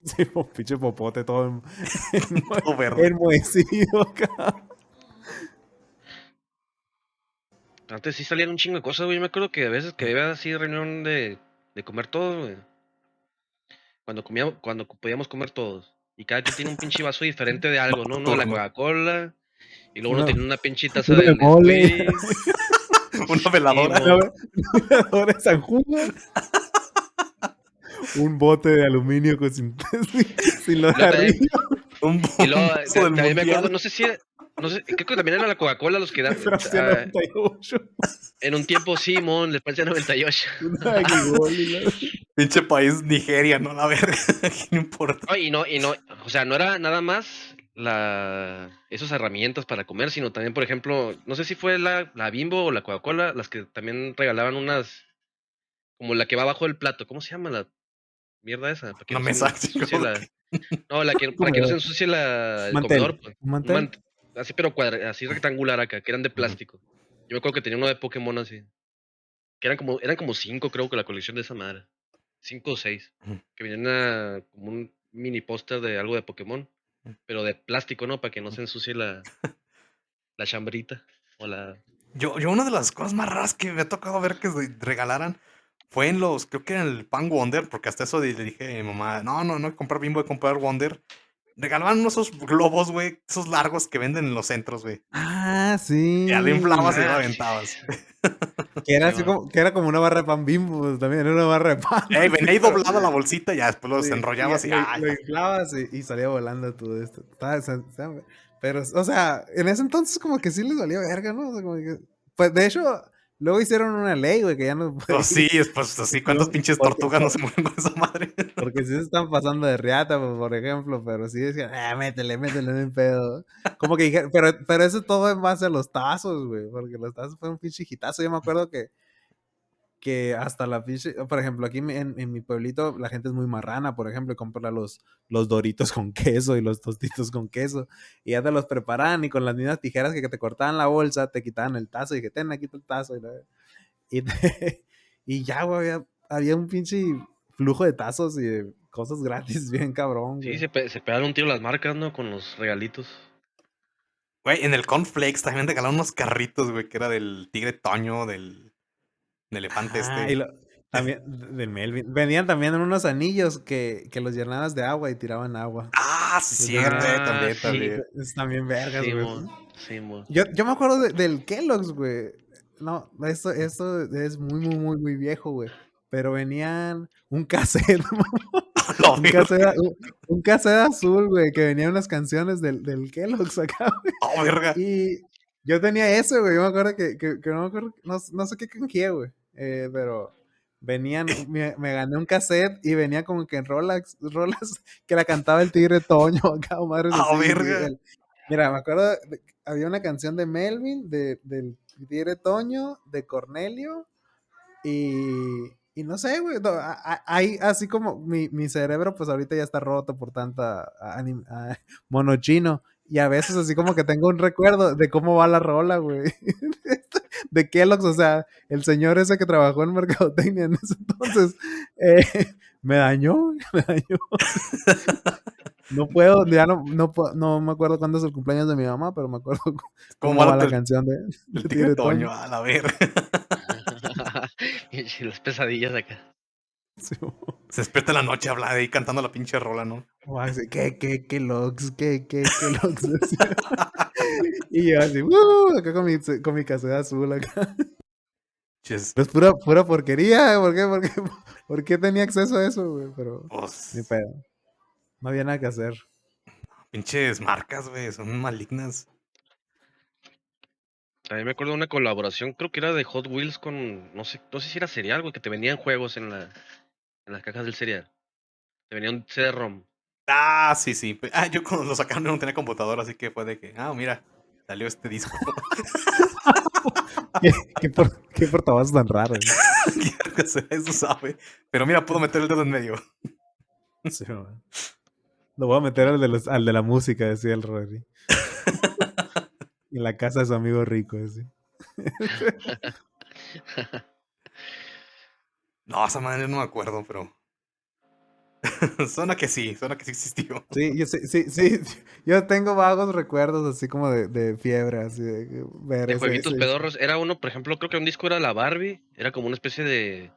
Sí, po- pinche popote todo en- <laughs> Todo verde. enmohecido, <laughs> cabrón. Antes sí salían un chingo de cosas, güey. Yo me acuerdo que a veces que había así reunión de, de comer todo, güey. Cuando comíamos, cuando podíamos comer todos. Y cada quien tiene un pinche vaso diferente de algo, ¿no? Uno de la. Coca-Cola. Y luego uno Uno- tenía una pinche taza de de mole. Una veladora. Una ve- una veladora de San Juan. Un bote de aluminio con sin, <laughs> sin lo de arriba. un Y luego, también me acuerdo, no sé si, no sé, creo que también era la Coca-Cola los que dan. Francia ah, 98. en un tiempo Simón, les Francia 98. <laughs> Una Aguigol y la- Pinche país Nigeria, no la verga. <laughs> No importa. No, y no, y no, o sea, no era nada más la esas herramientas para comer, sino también, por ejemplo, no sé si fue la, la Bimbo o la Coca-Cola, las que también regalaban unas, como la que va abajo del plato, ¿cómo se llama la mierda esa? ¿Para que Una no me la- que- No, la que, <laughs> para que no se ensucie la, el Mantel, comedor. pues. un Un mantel. mant- así, pero cuadra, así rectangular acá, que eran de plástico. Yo me acuerdo que tenía uno de Pokémon así. Que eran como, eran como cinco, creo que la colección de esa madre. Cinco o seis. Que venían como un mini póster de algo de Pokémon. Pero de plástico, ¿no? Para que no se ensucie la, la chambrita. O la. Yo, yo una de las cosas más raras que me ha tocado ver que regalaran fue en los, creo que en el Pan Wonder, porque hasta eso de- le dije a mi mamá, no, no, no comprar Bimbo, que comprar Wonder. Regalaban unos esos globos, güey, esos largos que venden en los centros, güey. Ah, sí. Ya lo inflabas y lo Ah, aventabas. <laughs> Que era, así como, que era como una barra de pan bimbo, pues, también era una barra de pan. Ey, venía ahí <laughs> doblada la bolsita y ya después los Sí, enrollabas y, lo, ah, lo ya. inflabas y, y salía volando todo esto. Pero, o sea, en ese entonces como que sí les valía verga, ¿no? O sea, como que- pues de hecho, luego hicieron una ley, güey, que ya no Pues sí, es pues así, <laughs> ¿cuántas No, pinches porque- tortugas no se mueren con esa madre? <laughs> Porque sí se están pasando de riata, pues, por ejemplo, pero sí decían, ah, métele, métele, no pedo. Como que dijeron, pero, pero eso todo en base a los tazos, güey, porque los tazos fue un pinche hitazo. Yo me acuerdo que, que hasta la pinche, por ejemplo, aquí en, en mi pueblito la gente es muy marrana, por ejemplo, y compra los, los doritos <laughs> con queso y los tostitos con queso, y ya te los preparaban y con las mismas tijeras que te cortaban la bolsa, te quitaban el tazo y que ten, aquí está el tazo. Y, la- y, te- <laughs> y ya, güey, había, había un pinche flujo de tazos y de cosas <laughs> gratis bien cabrón, Sí, se, pe- se pegaron un tiro las marcas, ¿no? Con los regalitos. Güey, en el Cornflakes también regalaron unos carritos, güey, que era del tigre Toño, del, del elefante Ah, este. y lo- también del Melvin. Venían también en unos anillos que, que los llenabas de agua y tiraban agua. Ah, sí, cierto, eh, ah, también, sí. también. Es también vergas, Sí, güey. Sí. Yo, yo me acuerdo de- del Kellogg's, güey. No, esto, esto es muy, muy, muy, muy viejo, güey. Pero venían un cassette, <laughs> <laughs> Lo un cassette, un, un cassette azul, güey, que venían unas canciones del, del Kellogg's acá, <laughs> güey. oh, verga. Y yo tenía ese, güey. Yo me acuerdo que, que, que no me acuerdo, no, no sé qué canjeé, güey. Eh, pero venían, <coughs> me, me gané un cassette y venía como que en rolas, rolas <laughs> que la cantaba el tigre Toño <laughs> acá, o madres ¡Ah, así, y verga! el- Mira, me acuerdo, había una canción de Melvin, de, del tigre Toño, de Cornelio, y, y no sé, güey, no, hay así como mi, mi cerebro, pues ahorita ya está roto por tanta mono chino. Y a veces así como que tengo un recuerdo de cómo va la rola, güey. <laughs> De Kellogg's, o sea, el señor ese que trabajó en Mercadotecnia en ese entonces, eh, me dañó, <laughs> me dañó. No puedo, ya no, no, puedo- no me acuerdo cuándo es el cumpleaños de mi mamá, pero me acuerdo cómo, ¿Cómo va va la el, canción de, el de tigre Toño? Toño. A la verga. <laughs> Y las pesadillas acá. Sí, Se despierta en la noche habla ahí cantando la pinche rola, ¿no? ¿Qué, qué, qué logs? ¿Qué, qué, qué logs? <laughs> <laughs> Y yo así, "Uh", acá con mi, con mi azul acá. Ches, Es pura, pura porquería, ¿por qué? ¿Por qué, <laughs> por qué tenía acceso a eso, güey? Pero pues, ni pedo. No había nada que hacer. pinches marcas, güey, son malignas. También me acuerdo de una colaboración, creo que era de Hot Wheels con, no sé, no sé si era cereal, güey, que te vendían juegos en la, en las cajas del cereal. Te venía un CD-ROM. Ah, sí, sí. Ah, yo cuando lo sacaron no tenía computadora, así que fue de que, ah, mira, salió este disco. <laughs> ¿Qué, qué, por, qué portavasos tan raros? <laughs> Quiero que sea, Eso sabe. Pero mira, puedo meter el dedo en medio. <laughs> Sí, man. Lo voy a meter al de, los, al de la música, decía el Rory. en la casa de su amigo rico, decía. No, esa madre no me acuerdo, pero. <laughs> suena que sí, suena que sí existió. Sí, yo sí, sí, sí. <laughs> Yo tengo vagos recuerdos así como de, de fiebre, así de ver De ese- jueguitos ese- pedorros. Era uno, por ejemplo, creo que un disco era la Barbie. Era como una especie de,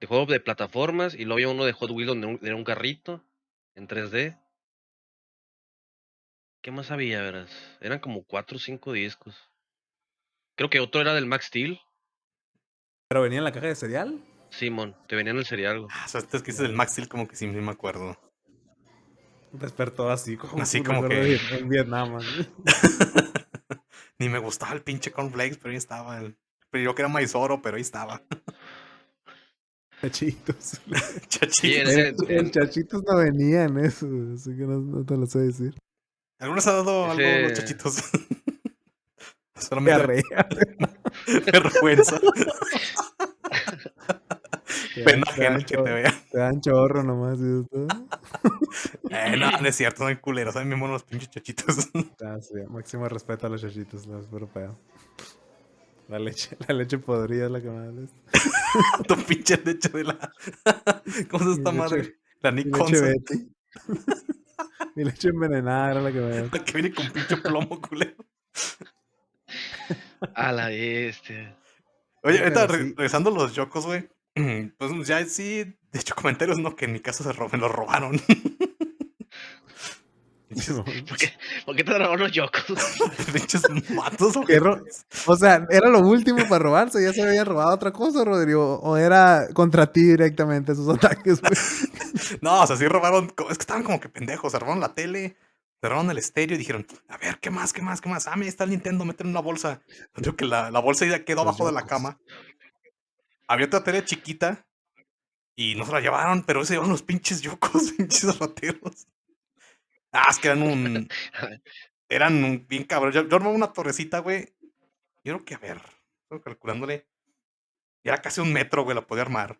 de juego de plataformas. Y luego había uno de Hot Wheels donde un- era un carrito en 3D. ¿Qué más había, verás? Eran como cuatro o cinco discos. Creo que otro era del Max Steel. Pero venía en la caja de cereal. Simón, te venía en el cereal. güey. Ah, o sea, es que ese es el Max Steel, como que sí, me acuerdo. Despertó así como, Así como que- en Vietnam. <laughs> Ni me gustaba el pinche cornflakes, pero ahí estaba. El... Pero yo que era maíz oro, pero ahí estaba. <laughs> Chachitos. Chachito. <laughs> Sí, en El, chachitos no venía en eso, así que no, no te lo sé decir. ¿Algunos ha dado algo Ese- los chachitos? Solamente Diarrea. vergüenza. Te dan- Pena ajena que te vea. Te dan chorro nomás. todo. <laughs> Eh, no, no es cierto, son culeros, saben bien buenos los pinches chachitos. <laughs> Ah, sí, máximo respeto a los chachitos, no es puro pedo. La leche, la leche podrida es la que más les... <laughs> tu pinche leche de la. ¿Cómo se leche- madre? La Nick Betty. Mi leche envenenada era la que me la que viene con pinche plomo, culero. A la este. Oye, Sí, ahorita sí. regresando a los yocos, güey. <clears throat> Pues ya sí, de hecho, comentarios no, que en mi casa se ro- me los robaron. <laughs> ¿Por qué, ¿Por qué te robaron los yocos? <laughs> Pinches matos, ¿Qué ro- güey. O sea, ¿era lo último para robarse? ¿Ya se había robado otra cosa, Rodrigo? ¿O era contra ti directamente esos ataques? <laughs> No, o sea, sí robaron. Es que estaban como que pendejos. Se robaron la tele, se robaron el estéreo y dijeron: A ver, ¿qué más, qué más, qué más? Ah, mira, está el Nintendo, meten en una bolsa. Creo que la, la bolsa ya quedó Los abajo de la cama. Había otra tele chiquita y no se la llevaron, pero se llevaron los pinches yocos, <laughs> pinches rateros. Ah, es que eran un. Eran un bien cabrón. Yo, yo armaba una torrecita, güey. Yo creo que, a ver, calculándole. Y era casi un metro, güey, la podía armar.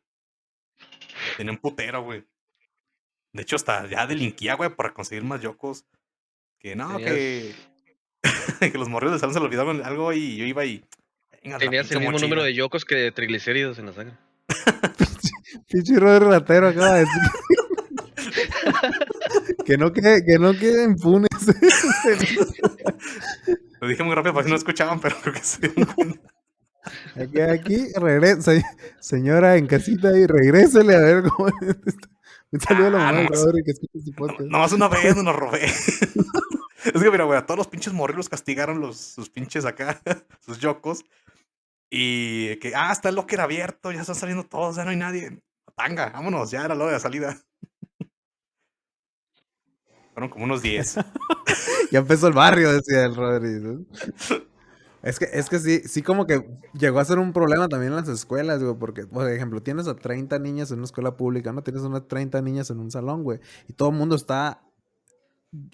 Tenía un putero, güey. De hecho, hasta ya delinquía, güey, para conseguir más yocos. Que no, que. <laughs> que los morridos de salón se le olvidaron algo y yo iba y. Tenías el mismo número de yocos que de triglicéridos en la sangre. <laughs> Pinche Rodrigo Ratero acaba de decir. <laughs> que no quede, que no quede impune. Lo dije muy rápido para que no escuchaban, pero creo que cuenta. Aquí, aquí, regresa. Señora en casita y regrésele a ver cómo. Un saludo a la Ah, mamá de que escucha este No- podcast. Nomás una vez me los robé. <laughs> es que, mira, güey, a todos los pinches morrilos castigaron los, sus pinches acá, sus yocos. Y que, ah, está el locker abierto, ya están saliendo todos, ya no hay nadie. Tanga, vámonos, ya era la hora de salida. Fueron como unos 10. <laughs> Ya empezó el barrio, decía el Rodrigo. <laughs> Es que, es que sí, sí como que llegó a ser un problema también en las escuelas, güey, porque, por ejemplo, tienes a 30 niñas en una escuela pública, ¿no? Tienes unas 30 niñas en un salón, güey, y todo el mundo está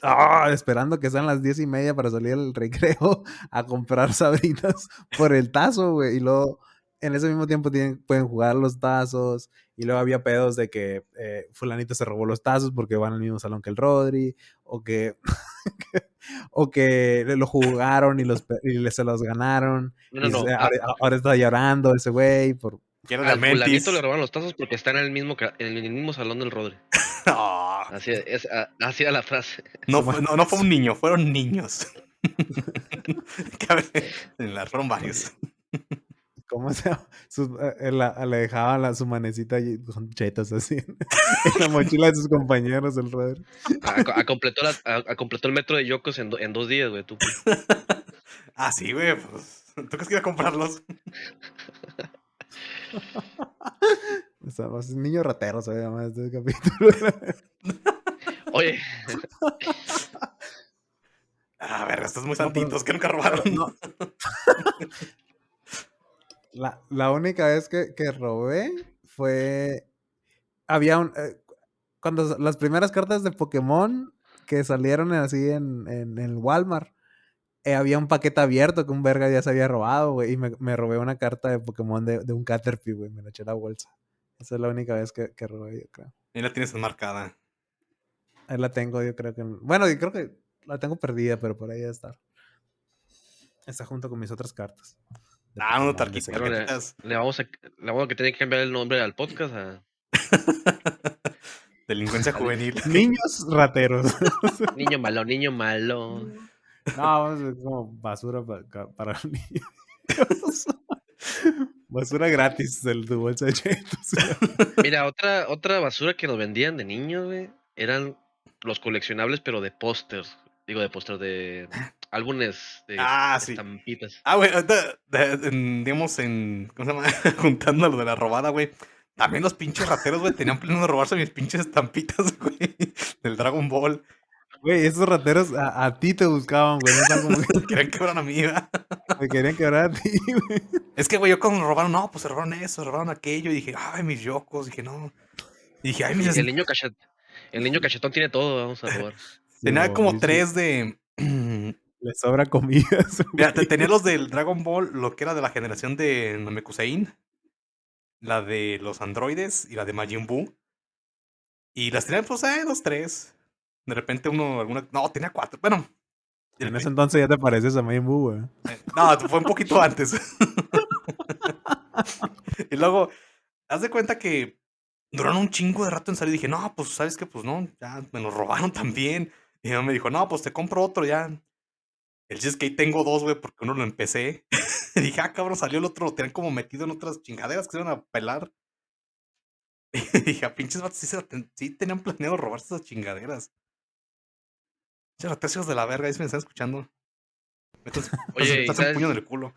ah, esperando que sean las 10 y media para salir al recreo <laughs> a comprar sabritas por el tazo, güey, y luego en ese mismo tiempo tienen, pueden jugar los tazos, y luego había pedos de que eh, fulanito se robó los tazos porque van al mismo salón que el Rodri, o que, <laughs> o que lo jugaron y, los, y le- se los ganaron. No, y no. se- a- ahora, ahora está llorando ese güey por... Que era de al Mentis. fulanito le robaron los tazos porque está en el mismo, en el mismo salón del Rodri. <laughs> Así, es, así era la frase. no, fue, no, no fue un niño, fueron niños. <laughs> Que, a ver, en la- fueron varios. ¿Cómo se llama? Sus- eh, la- le dejaban la- su manecita allí con chetos así en, la <laughs> mochila de sus compañeros, el Rodri. A, a- completó la- a- a completó el metro de en, do- en dos días, güey. Tú. Ah, sí, güey, pues. ¿Tú crees que iba a comprarlos? <laughs> O sea, pues, niño ratero se llama este capítulo. <laughs> Oye, <laughs> A ver, estos muy No, pero- santitos que nunca robaron. No. La, la única vez que, que robé fue. Había un. eh, cuando las primeras cartas de Pokémon que salieron así en, en, en Walmart, eh, había un paquete abierto que un verga ya se había robado, güey. Y me, me robé una carta de Pokémon de, de un Caterpie, güey. Me la eché a la bolsa. Esa es la única vez que, que robé, yo creo. Ahí la tienes enmarcada. Ahí la tengo, yo creo que. en- Bueno, yo creo que la tengo perdida, pero por ahí debe estar. Está junto con mis otras cartas. de Ah, no, Pokémon, de tarquita. Zelda. Pero le- le vamos a, le vamos a que tener que cambiar el nombre al podcast a <laughs> Delincuencia <laughs> juvenil. Niños rateros. <laughs> Niño Malo, Niño Malo. No, ver como basura pa- ca- para, <laughs> niños. basura gratis del tu bolsa de chetos. <laughs> Mira, otra, otra basura que nos vendían de niños, güey, eran los coleccionables, pero de pósters. Digo, de pósters, de álbumes de Ah, sí. estampitas. Ah, güey, digamos, en. ¿Cómo se llama? <laughs> Juntando lo de la robada, güey. También los pinches rateros, güey, tenían pleno de robarse mis pinches estampitas, güey. Del Dragon Ball. Güey, esos rateros a, a ti te buscaban, güey. No es algo <laughs> que Querían quebrar a mí, ¿verdad? me querían quebrar a ti, güey. Es que, güey, yo cuando me robaron, no, pues se robaron eso, se robaron aquello. Y dije, ay, mis yocos. Dije, no. Y dije, ay, mis. El niño cachet, el niño cachetón tiene todo, vamos a robar. <laughs> Tenía como sí, tres de. <clears throat> Le sobra comida. a ese Mira, te- güey. tenía los del Dragon Ball, lo que era de la generación de Namekusein, la de los androides y la de Majin Buu. Y las tenían, pues, eh, los tres. De repente uno, alguna. No, tenía cuatro. Bueno. En ese entonces ya te pareces a Majin Buu, güey. eh, No, fue un poquito antes. <laughs> y luego, haz de cuenta que duraron un chingo de rato en salir. Y dije, no, pues, ¿sabes qué? Pues no, ya me lo robaron también. Y me dijo, no, pues te compro otro ya. El chiste es que ahí tengo dos, güey, porque uno lo empecé. <laughs> y dije, ah, cabrón, salió el otro, lo tenían como metido en otras chingaderas que se iban a pelar. <laughs> Y dije, a pinches vatos, sí, sí tenían planeado robarse esas chingaderas. Pinches ratecios de la verga, ahí se me están escuchando. <laughs> Oye, ¿y métanse un puño en el culo.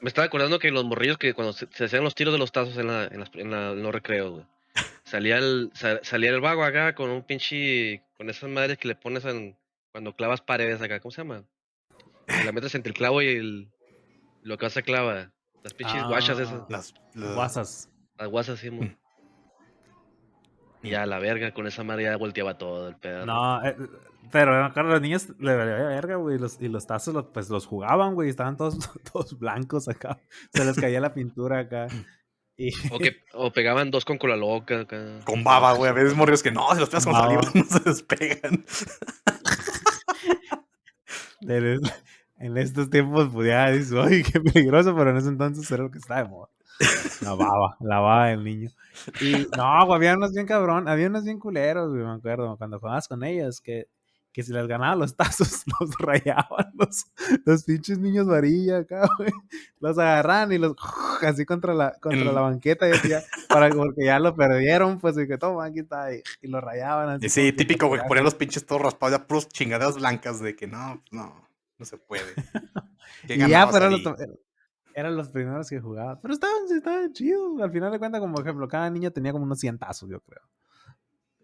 Me estaba acordando que los morrillos que cuando se, se hacían los tiros de los tazos en, la, en, las- en la- en los recreos, güey. Salía el, sa- salía el vago acá con un pinche. con esas madres que le pones en, cuando clavas paredes acá, ¿cómo se llama? Que la metes entre el clavo y el. lo que hace clava. Las pinches guachas esas. Ah, Las, las- Guasas. Las guasas, sí, mo. <laughs> Y ya la verga, con esa madre ya volteaba todo el pedo. No, eh, pero claro, los niños le valía verga, güey. y los- Y los tazos, los- pues los jugaban, güey. Estaban todos, <laughs> todos blancos acá. Se les caía la pintura acá. Y O, que, o pegaban dos con cola loca acá. Con baba, güey. A veces morridos que no, si los pegas con saliva <laughs> no se despegan. <laughs> en, es- en estos tiempos, pues ya dices, uy, qué peligroso, pero en ese entonces era lo que estaba de moda. La baba, la baba del niño. Y no, güey, había unos bien cabrón, había unos bien culeros, güey, me acuerdo, cuando jugabas con ellos, que, que si les ganaban los tazos, <laughs> los rayaban los, los pinches niños varilla acá, güey. Los agarraban y los así contra la, contra la banqueta y decía, para, porque ya lo perdieron, pues y que toma, aquí está, y, y lo rayaban así. Y sí, típico, güey, ponían los pinches todos raspados, ya puros chingaderas blancas de que no, no, no se puede. <laughs> ¿Qué Y ya, pero eran los, primeros que jugaba. Pero estaban, estaban chidos. Al final de cuentas, como ejemplo, cada niño tenía como unos cientazos, yo creo.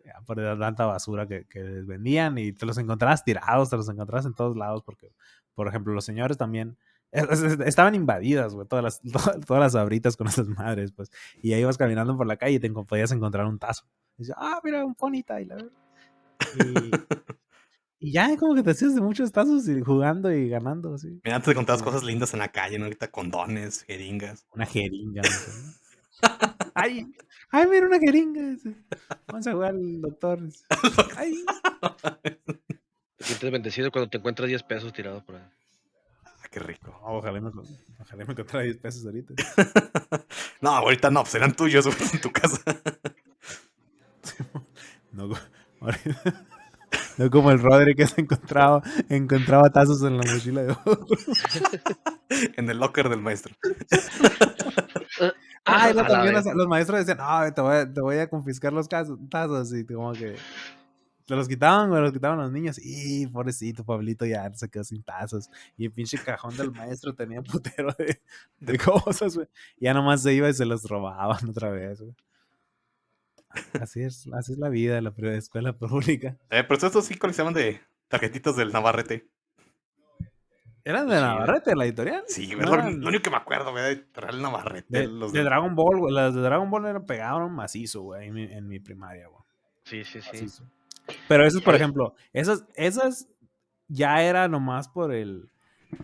Ya, por tanta basura que, que les vendían y te los encontrabas tirados, te los encontrabas en todos lados, porque, por ejemplo, los señores también <laughs> es- es- estaban invadidas, güey, todas las, <laughs> todas, las abritas con esas madres, pues. Y ahí ibas caminando por la calle y te podías encontrar un tazo. Ah, mira, un ponita. Y, la... y, y ya, como que te hacías de muchos tazos y jugando y ganando, así. Mira, antes te contabas cosas lindas en la calle, ¿no? Ahorita condones, jeringas. Una jeringa. no <laughs> ay, ay, mira una jeringa. Vamos a jugar al doctor. <laughs> Ay, <laughs> Te sientes bendecido cuando te encuentras 10 pesos tirados por ahí. Ah, qué rico. ojalá, me, ojalá me encontrara 10 pesos ahorita. no, ahorita no, pues eran tuyos, en tu casa. No, ahorita- no como el Rodri que se encontraba, encontraba tazos en la mochila de <laughs> en el locker del maestro. <laughs> Ah, y también los, los maestros decían, no, te voy, a, te voy a confiscar los casos- tazos. Y como que se los quitaban, güey, los quitaban los niños. Y pobrecito, Pablito ya se quedó sin tazos. Y el pinche cajón del maestro tenía un putero de, de cosas, güey. Ya nomás se iba y se los robaban otra vez, güey. Así es, así es la vida de la escuela <laughs> pública. Eh, pero estos sí coleccionaban de tarjetitas del Navarrete. ¿Eran de Sí, Navarrete, la editorial? Sí, No lo, único que me acuerdo, güey, de traer el Navarrete. De, los de de- Dragon Ball, güey. Las de Dragon Ball eran pegaban macizo, güey, en mi, en mi primaria, güey. Sí, sí, sí. macizo. Pero esas, por ejemplo, esas, esas ya era nomás por el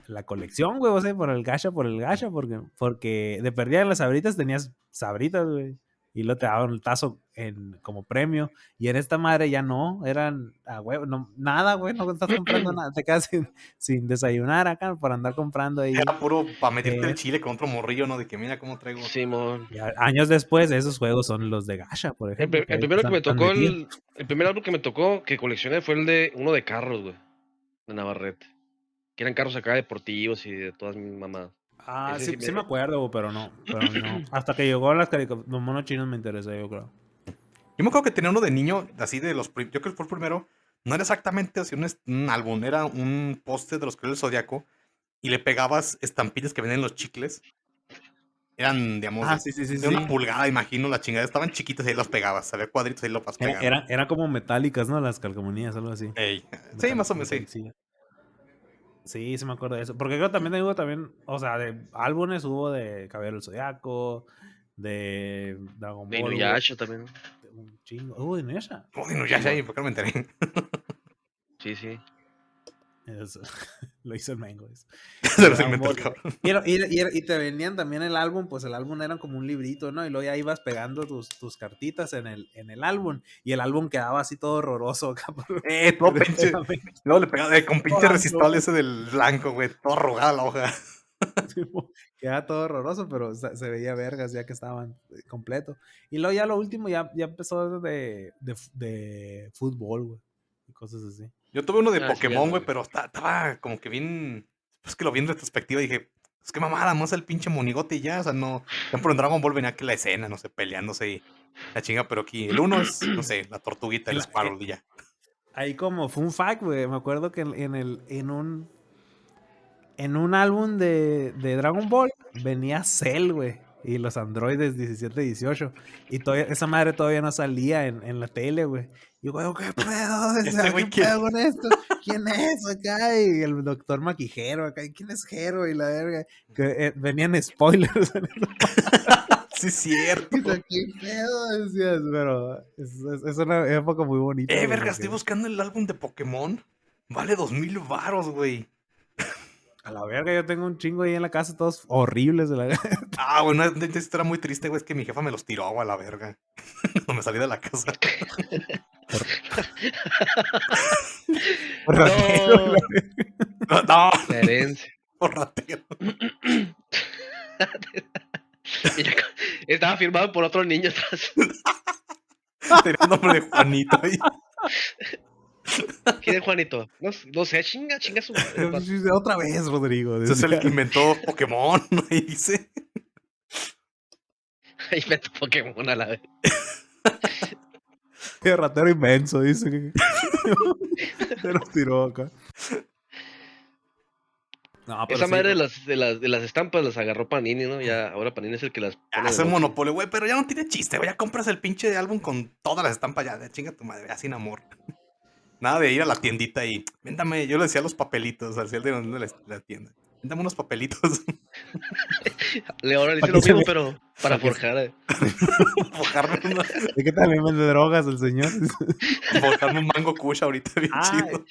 la colección, güey, o sea, por el gacha, por el gacha, porque, porque de perdida en las sabritas tenías sabritas, güey. Y luego te daban el tazo en, como premio. Y en esta madre ya no, eran, ah, güey, no, nada, güey, no estás comprando nada. Te quedas sin, sin desayunar acá por andar comprando ahí. Era puro para meterte Eh. el chile con otro morrillo, ¿no? De que mira cómo traigo. Simón. Y a- años después, esos juegos son los de gacha, por El, ejemplo. el ahí primero que me tocó, el, el primer álbum que me tocó que coleccioné fue el de uno de carros, güey. De Navarrete. Que eran carros acá deportivos y de todas mis mamadas. Ah, Ese sí, sí me- sí me acuerdo, pero no, pero no. <clears throat> Hasta que llegó las caricaturas, los monos chinos me interesó, yo creo. Yo me acuerdo que tenía uno de niño, así de los. prim- Yo creo que fue el primero. No era exactamente así un, un álbum, era un poste de los que del Zodiaco. Y le pegabas estampillas que venden en los chicles. Eran, digamos, Ah, de- sí, sí, sí. de sí. una pulgada, imagino, la chingada. Estaban chiquitas y ahí los pegabas. Había cuadritos y ahí los vas Era, era, era como metálicas, ¿no? Las calcomanías, algo así. Ey, Sí, más o menos, sí. Sí. Sí, me acuerdo de eso. Porque creo que también hubo también, o sea, de álbumes hubo de Caballero del Zodiaco, de Dragon De Ball. hubo Inuyasha también. Un chingo. Uh, de Inuyasha. Oh, ya, ya, ¿por qué no me enteré? Sí, sí. Eso, <laughs> lo hizo el Mengo. <laughs> eso. Se los Dragon inventó el Ball. cabrón. Y, te vendían también el álbum, pues el álbum era como un librito, ¿no? Y luego ya ibas pegando tus, tus cartitas en el, en el álbum. Y el álbum quedaba así todo horroroso, <laughs> cabrón. Eh, todo pinche. Luego le pegaba eh, con pinche resistol ese del blanco, güey. Todo arrugada la hoja. Quedaba todo horroroso, pero se, veía vergas ya que estaban eh, completo. Y luego ya lo último ya, ya empezó de, de, de fútbol, güey. Y cosas así. Yo tuve uno de Ah, Pokémon, güey, pero esta- estaba como que bien. Pues que lo vi en retrospectiva y dije, es que mamada, más el pinche monigote y ya. O sea, no. Por ejemplo, en Dragon Ball venía que la escena, no sé, peleándose y la chinga, pero aquí el uno es, no sé, la tortuguita, el La- Squirrel y ya. Ahí como fue un fact, güey. Me acuerdo que en, en el, en un en un álbum de, de Dragon Ball venía Cell, güey. Y los androides 17 y 18. Y todavía, esa madre todavía no salía en, en la tele, güey. Y yo, güey, ¿qué pedo? O <laughs> sea, ¿Qué ¿quién? pedo con esto? ¿Quién es acá? Y el doctor Maquijero acá. ¿y ¿Quién es Jero? Y la verga. Que eh, venían spoilers. <laughs> Sí, cierto. ¿Qué pedo? Decías, pero es, es- es una época muy bonita. Eh, verga, estoy buscando el álbum de Pokémon. Vale dos mil varos, güey. A la verga, yo tengo un chingo ahí en la casa, todos horribles de la <laughs> Ah, bueno, una historia muy triste, güey, es que mi jefa me los tiró a la verga. <laughs> Cuando me salí de la casa. <laughs> Ratero, No, No, no, la herencia. por ratero. Mira, Estaba firmado por otro niño atrás. Tenía el nombre de Juanito ahí. ¿Quién Juanito? No, no sé, chinga, chinga su madre. Otra vez, Rodrigo. Ese es el que inventó Pokémon, <laughs> ahí dice. <laughs> Meto Pokémon a la vez. <laughs> Qué ratero inmenso, dice que. Se los tiró acá. No, pero Esa sí, madre de las, de, las, de las estampas las agarró Panini, ¿no? Ya, ahora Panini es el que las Hace monopolio, güey, pero ya no tiene chiste, güey. Ya compras el pinche álbum con todas las estampas ya. de Chinga tu madre, ya sin amor. Nada de ir a la tiendita y. Véndame, yo le decía los papelitos al cielo de la, la tienda. Véndame unos papelitos. <laughs> Le ahora le ¿Para hice lo mismo, ve? pero para ¿Para qué se- forjar. eh. <laughs> Forjarme, una- <laughs> ¿De qué también vende drogas el señor? forjarme un mango kush ahorita, bien Ay. chido.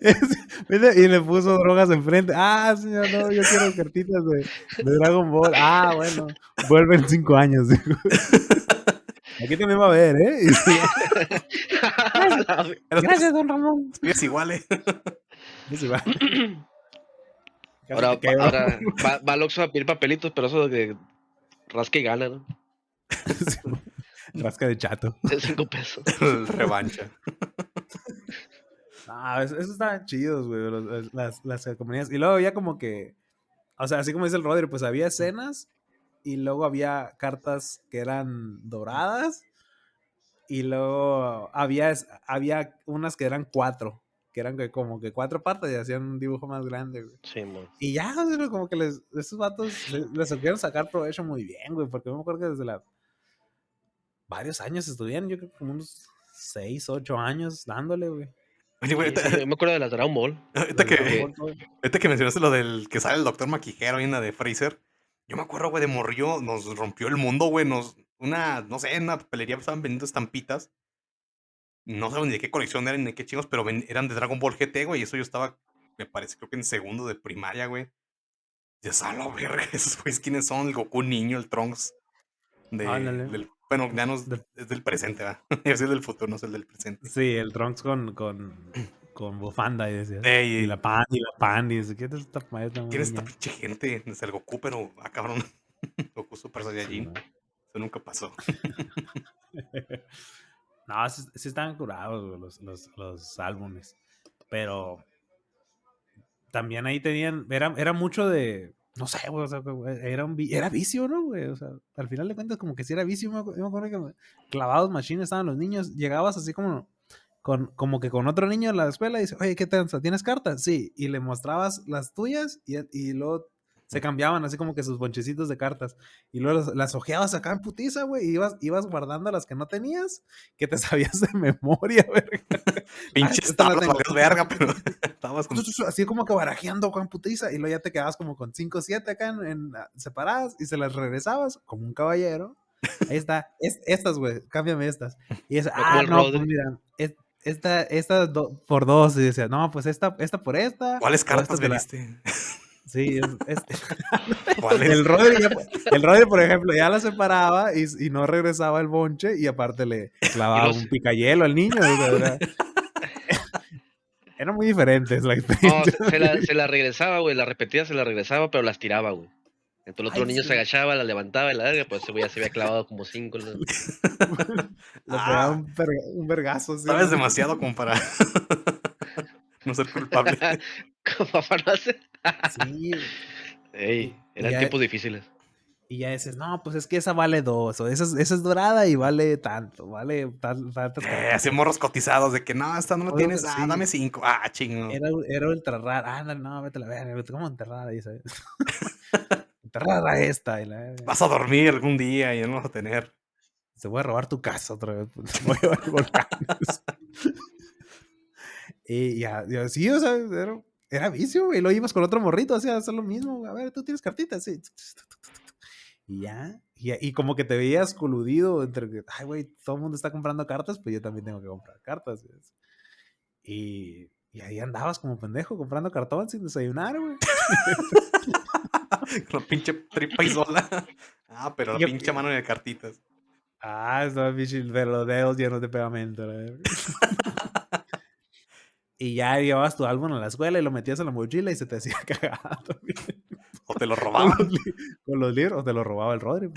Es- y le puso drogas enfrente. Ah, señor, no, yo quiero cartitas de, de Dragon Ball. Ah, bueno, vuelve en cinco años. Aquí también va a haber, ¿eh? <laughs> Gracias, don Ramón. es igual, eh. Va. Casi ahora quedo. ahora va, va a pedir papelitos, pero eso de que rasca y gana, ¿no? <laughs> Rasca de chato. De cinco pesos. <laughs> Revancha. Ah, eso, eso estaban chidos, güey, las, las calcomanías. Y luego había como que, o sea, así como dice el Rodri, pues había escenas y luego había cartas que eran doradas y luego había, había unas que eran cuatro, que eran que como que cuatro patas y hacían un dibujo más grande, güey. Sí, mo. Y ya, o sea, como que les, esos vatos les, les supieron sacar provecho muy bien, güey, porque yo me acuerdo que desde la... Varios años estuvieron, yo creo que como unos seis, ocho años dándole, güey. Oye, güey, Sí, ahorita, sí, yo me acuerdo de las Dragon Ball. ahorita que, Ball, ahorita que mencionaste lo del que sale el doctor Maquijero y en la de Freezer. Yo me acuerdo, güey, de Morrillo, nos rompió el mundo, güey. Nos, una, no sé, en una papelería estaban vendiendo estampitas. No saben ni de qué colección eran ni de qué chingos, pero ven- eran de Dragon Ball GT, güey. Y eso yo estaba, me parece, creo que en segundo de primaria, güey. Dios, a la verga, <laughs> esos güeyes, ¿quiénes son? El Goku niño, el Trunks. De, del, bueno, ya no es, Del- es del presente, ¿verdad? <laughs> es el del futuro, no es el del presente. Sí, el Trunks con, con, <clears throat> con bufanda y decía. Ey, Y la pan, y la pan, y dice, ¿qué es esta maestra? ¿Quién es esta pinche gente? Es el Goku, pero, ah, cabrón. <laughs> Goku Super Saiyajin. Eso nunca pasó. <laughs> No, sí, sí estaban curados los, los, los álbumes. Pero también ahí tenían, era, era mucho de, no sé, güey, o sea, güey, era, un, era vicio, ¿no, güey? O sea, al final de cuentas como que sí era vicio. Yo me, acuerdo que clavados machines estaban los niños, llegabas así como, con, como que con otro niño en la escuela y dice, oye, ¿qué tranza? ¿Tienes cartas? Sí, y le mostrabas las tuyas y, y luego se cambiaban así como que sus bonchecitos de cartas. Y luego las, las ojeabas acá en putiza, güey, y ibas, ibas guardando las que no tenías, que te <laughs> sabías de memoria, <laughs> tengo. valió verga, pero <laughs> estabas con... Así como que barajeando con putiza, y luego ya te quedabas como con 5 o 7 acá en, en, ah, separadas, y se las regresabas como un caballero. Ahí está, es- estas, güey, cámbiame estas. Y es, como ah, no, pues mira, es- esta, esta do- por dos. Y decía, no, pues esta, esta por esta. ¿Cuáles cartas te la-? <laughs> Sí, es- <laughs> el Rodri, ya- el Rodri, por ejemplo, ya la separaba y, y no regresaba el bonche y aparte le clavaba los- un picayelo al niño. sea, era, <laughs> era muy diferente la No, experiencia. se, se la, se la regresaba, güey. La repetía, se la regresaba, pero las tiraba, güey. Entonces el otro Ay, niño sí. se agachaba, la levantaba y la verga, pues ese güey ya se había clavado como cinco. ¿no? <laughs> Le Ah. pegaba un, verga- un vergazo. sí. Sabes demasiado como para <laughs> no ser culpable. <laughs> Como para no hacer. Sí, Ey, eran ya- tiempos difíciles. Y ya dices, no, pues es que esa vale dos, o esa es, esa es dorada y vale tanto, vale tal, tantas Eh, así morros cotizados de que no, esta no la Oye, tienes. Ah, sí. dame cinco. Ah, chingo. Era, era ultra rara. Ándale, no, vete a la verga, vete, ¿cómo enterrada? Dice. Enterrada esta. Y la. Vas a dormir algún día y ya no vas a tener. Se voy a robar tu casa otra vez. pues, Te <laughs> voy a llevar <laughs> y ya, ya, sí, o sea, era, era vicio, güey. Lo ibas con otro morrito, hacía hacer lo mismo. A ver, tú tienes cartitas, sí. Y ya, y, y como que te veías coludido entre que, ay, güey, todo el mundo está comprando cartas, pues yo también tengo que comprar cartas. Y, y ahí andabas como pendejo comprando cartón sin desayunar, güey. <laughs> Con <laughs> la pinche tripa y sola. Ah, pero la Yo- pinche mano de cartitas. Ah, estaba bicho, pero los dedos llenos de pegamento. <laughs> y ya llevabas tu álbum a la escuela y lo metías en la mochila y se te hacía <laughs> cagada también. O te lo Con robaban. los, li- con los libros, o te lo robaba el Rodri.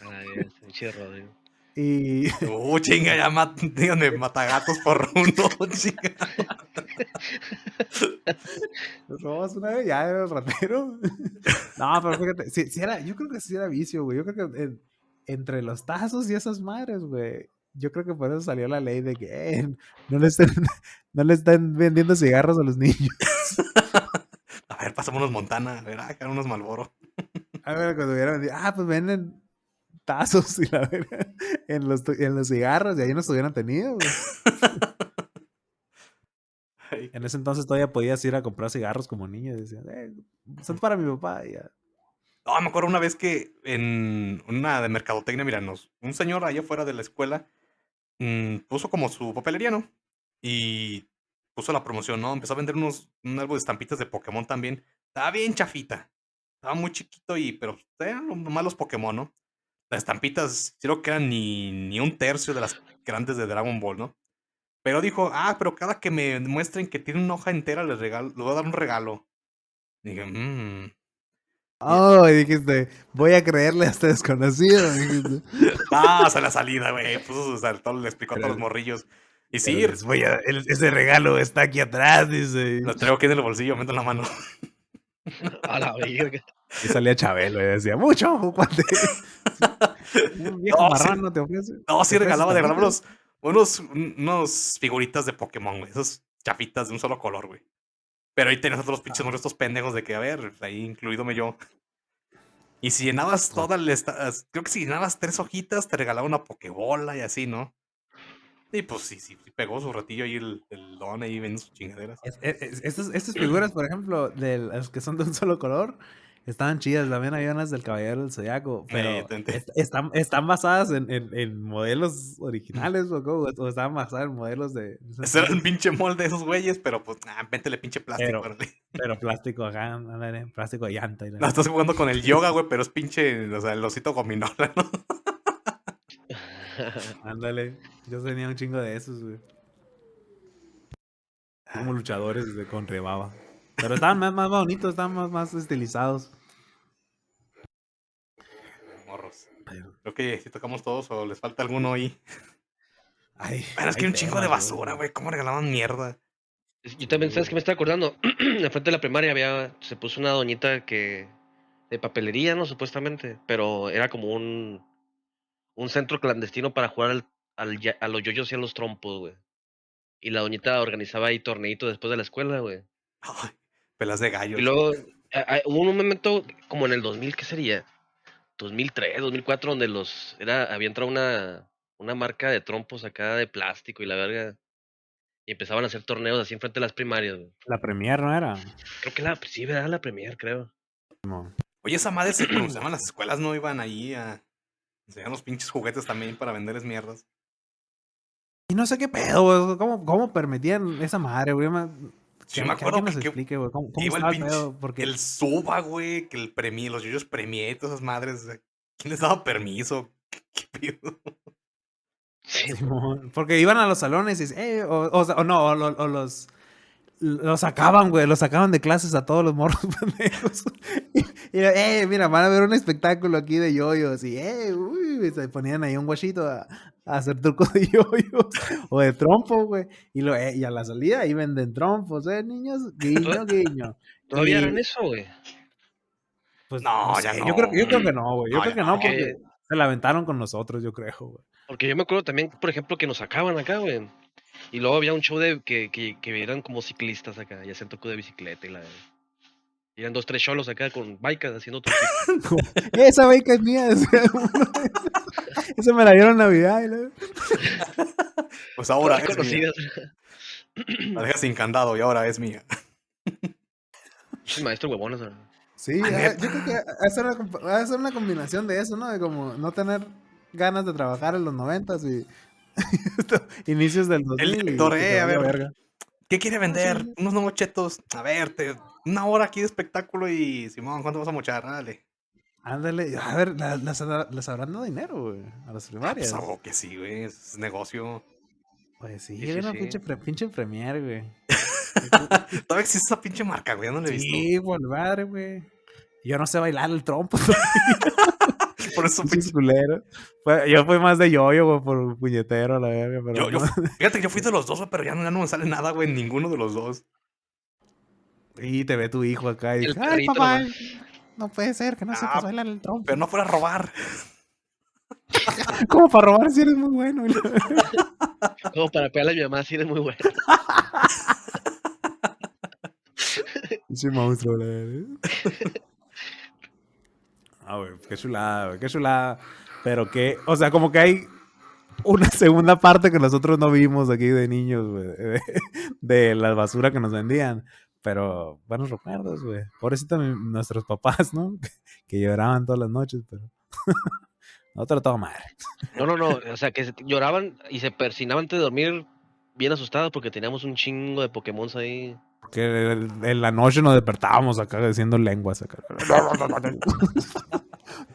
Ay, ese pinche Rodrigo. Y <laughs> Uh, chinga, ya mat díganme, matagatos por uno, <laughs> chinga. ¿Los robas una vez? Ya era el ratero. <laughs> no, pero fíjate, sí era, yo creo que sí era vicio, güey. Yo creo que en- entre los tazos y esas madres, güey. Yo creo que por eso salió la ley de que eh, no, le estén, no le estén vendiendo cigarros a los niños. A ver, pasamos unos Montana. A ver, acá unos Malboro. A ver, cuando hubiera vendido, ah, pues venden tazos <laughs> y la verga en los, en los cigarros y ahí nos hubieran tenido, En ese entonces todavía podías ir a comprar cigarros como niño y decías, eh, son para mi papá. Y ya. No, me acuerdo una vez que en una de mercadotecnia, mira, nos- un señor allá afuera de la escuela mm, puso como su papelería, ¿no? Y puso la promoción, ¿no? Empezó a vender unos, un álbum de estampitas de Pokémon también. Estaba bien chafita. Estaba muy chiquito y, pero eran lo- nomás los Pokémon, ¿no? Las estampitas, creo que eran ni, ni un tercio de las grandes de Dragon Ball, ¿no? Pero dijo, ah, pero cada que me muestren que tiene una hoja entera, les, regalo, les voy a dar un regalo. Dije, mmm. Oh, y dijiste, voy a creerle a este desconocido. dijiste. <laughs> Ah, a la salida, güey. Pues, o sea, todo, le explicó a todos los morrillos. Y sí, Pero les voy a- el- ese regalo está aquí atrás, dice. lo traigo aquí en el bolsillo, meto en la mano. <laughs> A la verga. Y salía Chabelo y decía, mucho, cuate. <laughs> Un <laughs> viejo No, sí. marrano te ofrece. No, sí te regalaba, de estampitas. unos, unos, un- unos figuritas de Pokémon, güey. Esos chapitas de un solo color, güey. Pero ahí tenías otros pinches morros, estos pendejos de que, a ver, ahí incluídome yo. Y si llenabas todas las. Creo que si llenabas tres hojitas, te regalaba una Pokébola y así, ¿no? Y pues sí, sí, sí pegó su ratillo ahí el, el don ahí viendo sus chingaderas. Es- es- es- estas, estas figuras, por ejemplo, de las que son de un solo color, estaban chidas. También hay unas del Caballero del Zodiaco, pero Eh, est- están, están basadas en, en- en modelos originales o, cómo, o estaban basadas en modelos de. Ese era un pinche molde de esos güeyes, pero pues, ah, véntele pinche plástico. Pero-. Pero plástico acá, ándale, plástico de llanta. y la- No, estás jugando con el yoga, güey, pero es pinche, o sea, el osito gominola, ¿no? <laughs> Ándale, yo tenía un chingo de esos, güey. Como luchadores de, con rebaba. Pero estaban más, más bonitos, estaban más, más estilizados. Morros. Pero, Creo que si tocamos todos o les falta alguno ahí. ay, Pero es que hay un chingo de basura, güey. ¿Cómo regalaban mierda? Yo también, ¿sabes qué me estoy acordando? <clears throat> Enfrente de la primaria había, se puso una doñita que, de papelería, ¿no? Supuestamente, pero era como un, un centro clandestino para jugar al, a los yoyos y a los trompos, güey. Y la doñita organizaba ahí torneito después de la escuela, güey. Pelas de gallos. Y luego a- a- hubo un momento como en el 2000, ¿qué sería? 2003, 2004, donde los era había entrado una, una marca de trompos acá de plástico y la verga. Y empezaban a hacer torneos así enfrente de las primarias, güey. La premier no era. Creo que la, sí, ¿verdad? La Premier, creo. Oye, esa madre se pronunciaban las escuelas, no iban ahí a enseñar los pinches juguetes también para venderles mierdas. y no sé qué pedo, güey. ¿Cómo, ¿Cómo permitían esa madre, güey? Sí, que- me que acuerdo nos que- que explique, güey. ¿Cómo, cómo Iba el estaba el pinche, pedo? Porque el suba, güey, que el premio, los yoyos premié, todas esas madres. ¿Quién les daba permiso? <laughs> ¿Qué, qué pedo? Sí, Porque iban a los salones y eh, o, o, o no, o, o los los sacaban, güey, los sacaban de clases a todos los morros <laughs> pendejos. Y, y, eh, mira, van a ver un espectáculo aquí de yoyos y eh, uy, se ponían ahí un guachito a, a hacer trucos de <laughs> yoyos o de trompo, güey. Y, lo, eh, y a la salida ahí venden trompos, eh, niños, guiño, guiño. Todavía harán eso, güey. Pues No, ya sé, no. Yo creo, yo creo que no, güey. Yo No, creo ya que no, no. porque se la aventaron con nosotros, yo creo, güey. Porque yo me acuerdo también, por ejemplo, que nos sacaban acá, güey. Y luego había un show de que, que, que eran como ciclistas acá, y hacían truco de bicicleta y la. y eran dos, tres cholos acá con bikes haciendo. Como, <laughs> Esa beca es mía. <laughs> <laughs> Esa me la dieron en Navidad. y la- Pues ahora es mía. La dejas sin candado y ahora es mía. Pinches Maestros huevones. Sí, Ah, yo creo que va a ser una, comp- va a ser una combinación de eso, ¿no? De como no tener ganas de trabajar en los noventas y <laughs> inicios del 2000. y director, eh, a ver. verga. ¿Qué quiere vender? sí. Unos nuevos chetos. A ver, te, una hora aquí de espectáculo y Simón, ¿cuánto vas a mochar? Dale. Ándale, a ver, la- las, las habrán dado dinero, güey, a las Ah, primarias. Pues algo que sí, güey. Es negocio. Pues sí, Sí, sí, una sí. pinche, pre- pinche premier, güey. <laughs> Todavía existe esa pinche marca, güey. No la he visto. Sí, por madre, güey. Yo no sé bailar el trompo. <laughs> Por eso, pinche. <laughs> culeros. Fue- Yo fui más de yoyo, güey, por puñetero, la verga. Pero Yo, yo, <laughs> fíjate que yo fui de los dos, güey, pero ya no, ya no me sale nada, güey. en Ninguno de los dos. Y te ve tu hijo acá y El dice, ay, papá, nomás". no puede ser que no Ah, sepas bailar el trompo. Pero no fuera a robar. <laughs> Como para robar si eres muy bueno. Como para pegarle a mi mamá, sí, eres muy bueno. Pinche monstruo, la verdad. Ah, güey, qué chulada, güey, qué chulada. Pero que, o sea, como que hay una segunda parte que nosotros no vimos aquí de niños, güey, de, de la basura que nos vendían. Pero buenos recuerdos, güey. Pobrecito nuestros papás, ¿no? Que, lloraban todas las noches, pero. Nosotros todo madre. No, no, no. O sea, que lloraban y se persinaban antes de dormir bien asustados porque teníamos un chingo de Pokémon ahí. Que en la noche nos despertábamos acá diciendo lenguas. Acá. <laughs>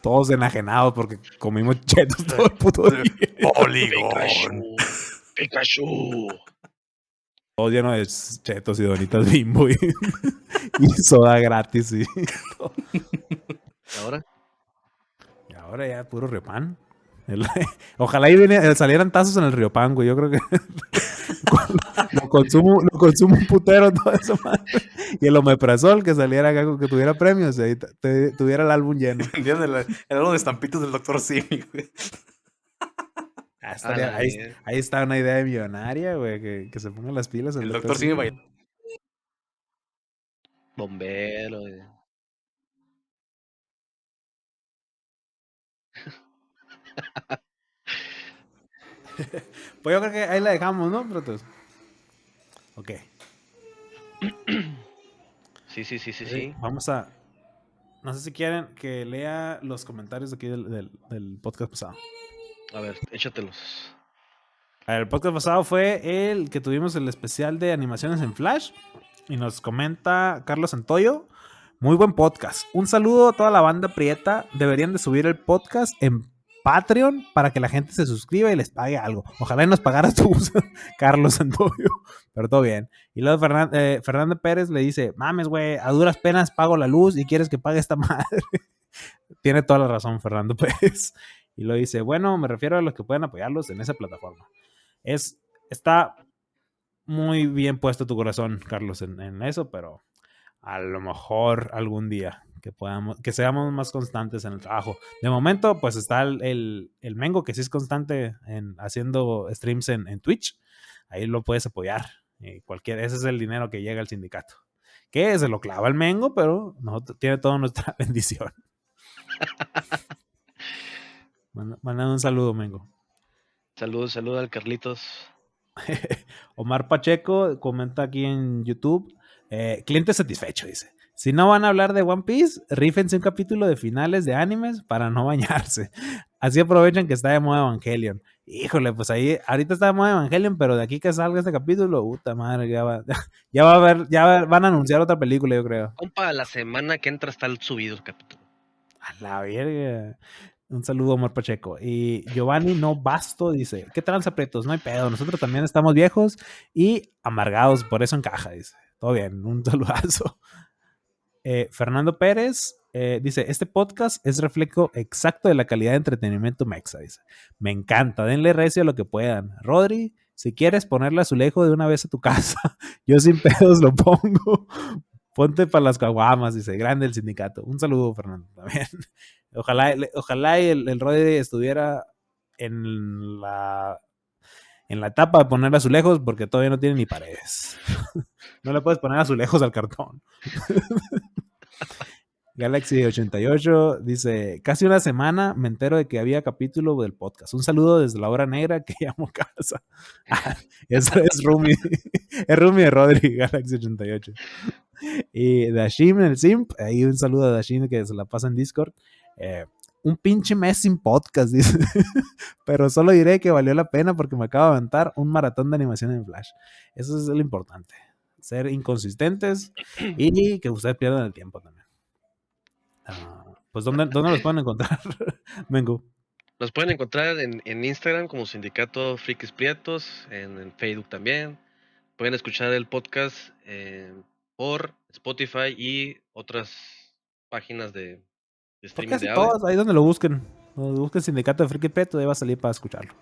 Todos enajenados porque comimos chetos todo el puto día. Poligón. <laughs> Pikachu. Todo lleno de chetos y donitas bimbo y, <laughs> y soda gratis. Y, ¿Y ahora? y ahora ya puro Riopan. El- <laughs> ojalá ahí vine- salieran tazos en el Riopan, güey. Yo creo que <laughs> lo consumo, lo consumo un putero <laughs> todo eso, madre. Y el omeprazol que saliera acá, que tuviera premios, y te- tuviera el álbum lleno. El, el álbum de estampitos del Dr. Simi, güey. Ah, estaría- ahí, ahí está una idea de millonaria, güey, que, que se pongan las pilas. El doctor Dr. Simi bailaba. Bombero. güey. <laughs> Pues yo creo que ahí la dejamos, ¿no, Protos? Ok. <clears throat> Sí, sí, sí, sí, sí. Vamos a. No sé si quieren que lea los comentarios de aquí del, del- del podcast pasado. A ver, échatelos. A ver, el podcast pasado fue el que tuvimos el especial de animaciones en Flash. Y nos comenta Carlos Santoyo. Muy buen podcast. Un saludo a toda la banda prieta. Deberían de subir el podcast en Patreon para que la gente se suscriba y les pague algo. Ojalá y nos pagaras tú, <laughs> Carlos Santoyo. Pero todo bien. Y luego eh, Fernando Pérez le dice, mames, güey, a duras penas pago la luz y quieres que pague esta <laughs> madre. Tiene toda la razón Fernando Pérez. Y lo dice, bueno, me refiero a los que pueden apoyarlos en esa plataforma. Es, está muy bien puesto tu corazón, Carlos, en eso, pero a lo mejor algún día que podamos, que seamos más constantes en el trabajo. De momento, pues está el, el, el Mengo, que sí es constante en haciendo streams en, en Twitch. Ahí lo puedes apoyar. Y cualquier, ese es el dinero que llega al sindicato. Que se lo clava el Mengo, pero no, tiene toda nuestra <laughs> bendición. Manda, manda un saludo, Mengo. Saludos, saludos al Carlitos. <laughs> Omar Pacheco comenta aquí en YouTube. Eh, cliente satisfecho, dice. Si no van a hablar de One Piece, rífense un capítulo de finales de animes para no <laughs> bañarse. Así aprovechan que está de moda Evangelion. Híjole, pues ahí, ahorita está de moda Evangelion, pero de aquí que salga este capítulo, puta madre, ya va, <laughs> ya va a haber, ya va- van a anunciar otra película, yo creo. Compa, la semana que entra está el subido el capítulo. A la verga. Un saludo, Omar Pacheco. Y Giovanni No Basto dice: ¿Qué tranza, pretos? No hay pedo. Nosotros también estamos viejos y amargados, por eso encaja, dice. Todo bien, un <laughs> saludazo. Eh, Fernando Pérez eh, dice: Este podcast es reflejo exacto de la calidad de entretenimiento mexa. Dice: Me encanta, denle recio a lo que puedan. Rodri, si quieres ponerle azulejo de una vez a tu <laughs> casa, yo sin pedos lo pongo. Ponte para las caguamas, dice, grande el sindicato. Un saludo, Fernando, <laughs> también. Ojalá, ojalá el, el Rodri estuviera en la en la etapa de poner azulejos porque todavía no tiene ni paredes. <laughs> no le puedes poner azulejos al cartón. <laughs> Galaxy 88 dice, casi una semana me entero de que había capítulo del podcast. Un saludo desde la hora negra que <laughs> llamo casa. Ah, Eso es Rumi. es Rumi de Rodri, Galaxy 88. Y Dashim, el simp, ahí un saludo a Dashim que se la pasa en Discord. Eh, un pinche mes sin podcast, <laughs> dice. Pero solo diré que valió la pena porque me acabo de aventar un maratón de animación en Flash. Eso es lo importante. Ser inconsistentes y que ustedes pierdan el tiempo también. Uh, pues, ¿dónde, ¿dónde, los pueden encontrar, <laughs> Mengu? Nos pueden encontrar en, en, Instagram como Sindicato Frikis Prietos, en, en, Facebook también. Pueden escuchar el podcast eh, por Spotify y otras páginas de, de streaming de audio. Todos, ahí donde lo busquen. Donde busquen Sindicato de Frikis Prietos, ahí va a salir para escucharlo.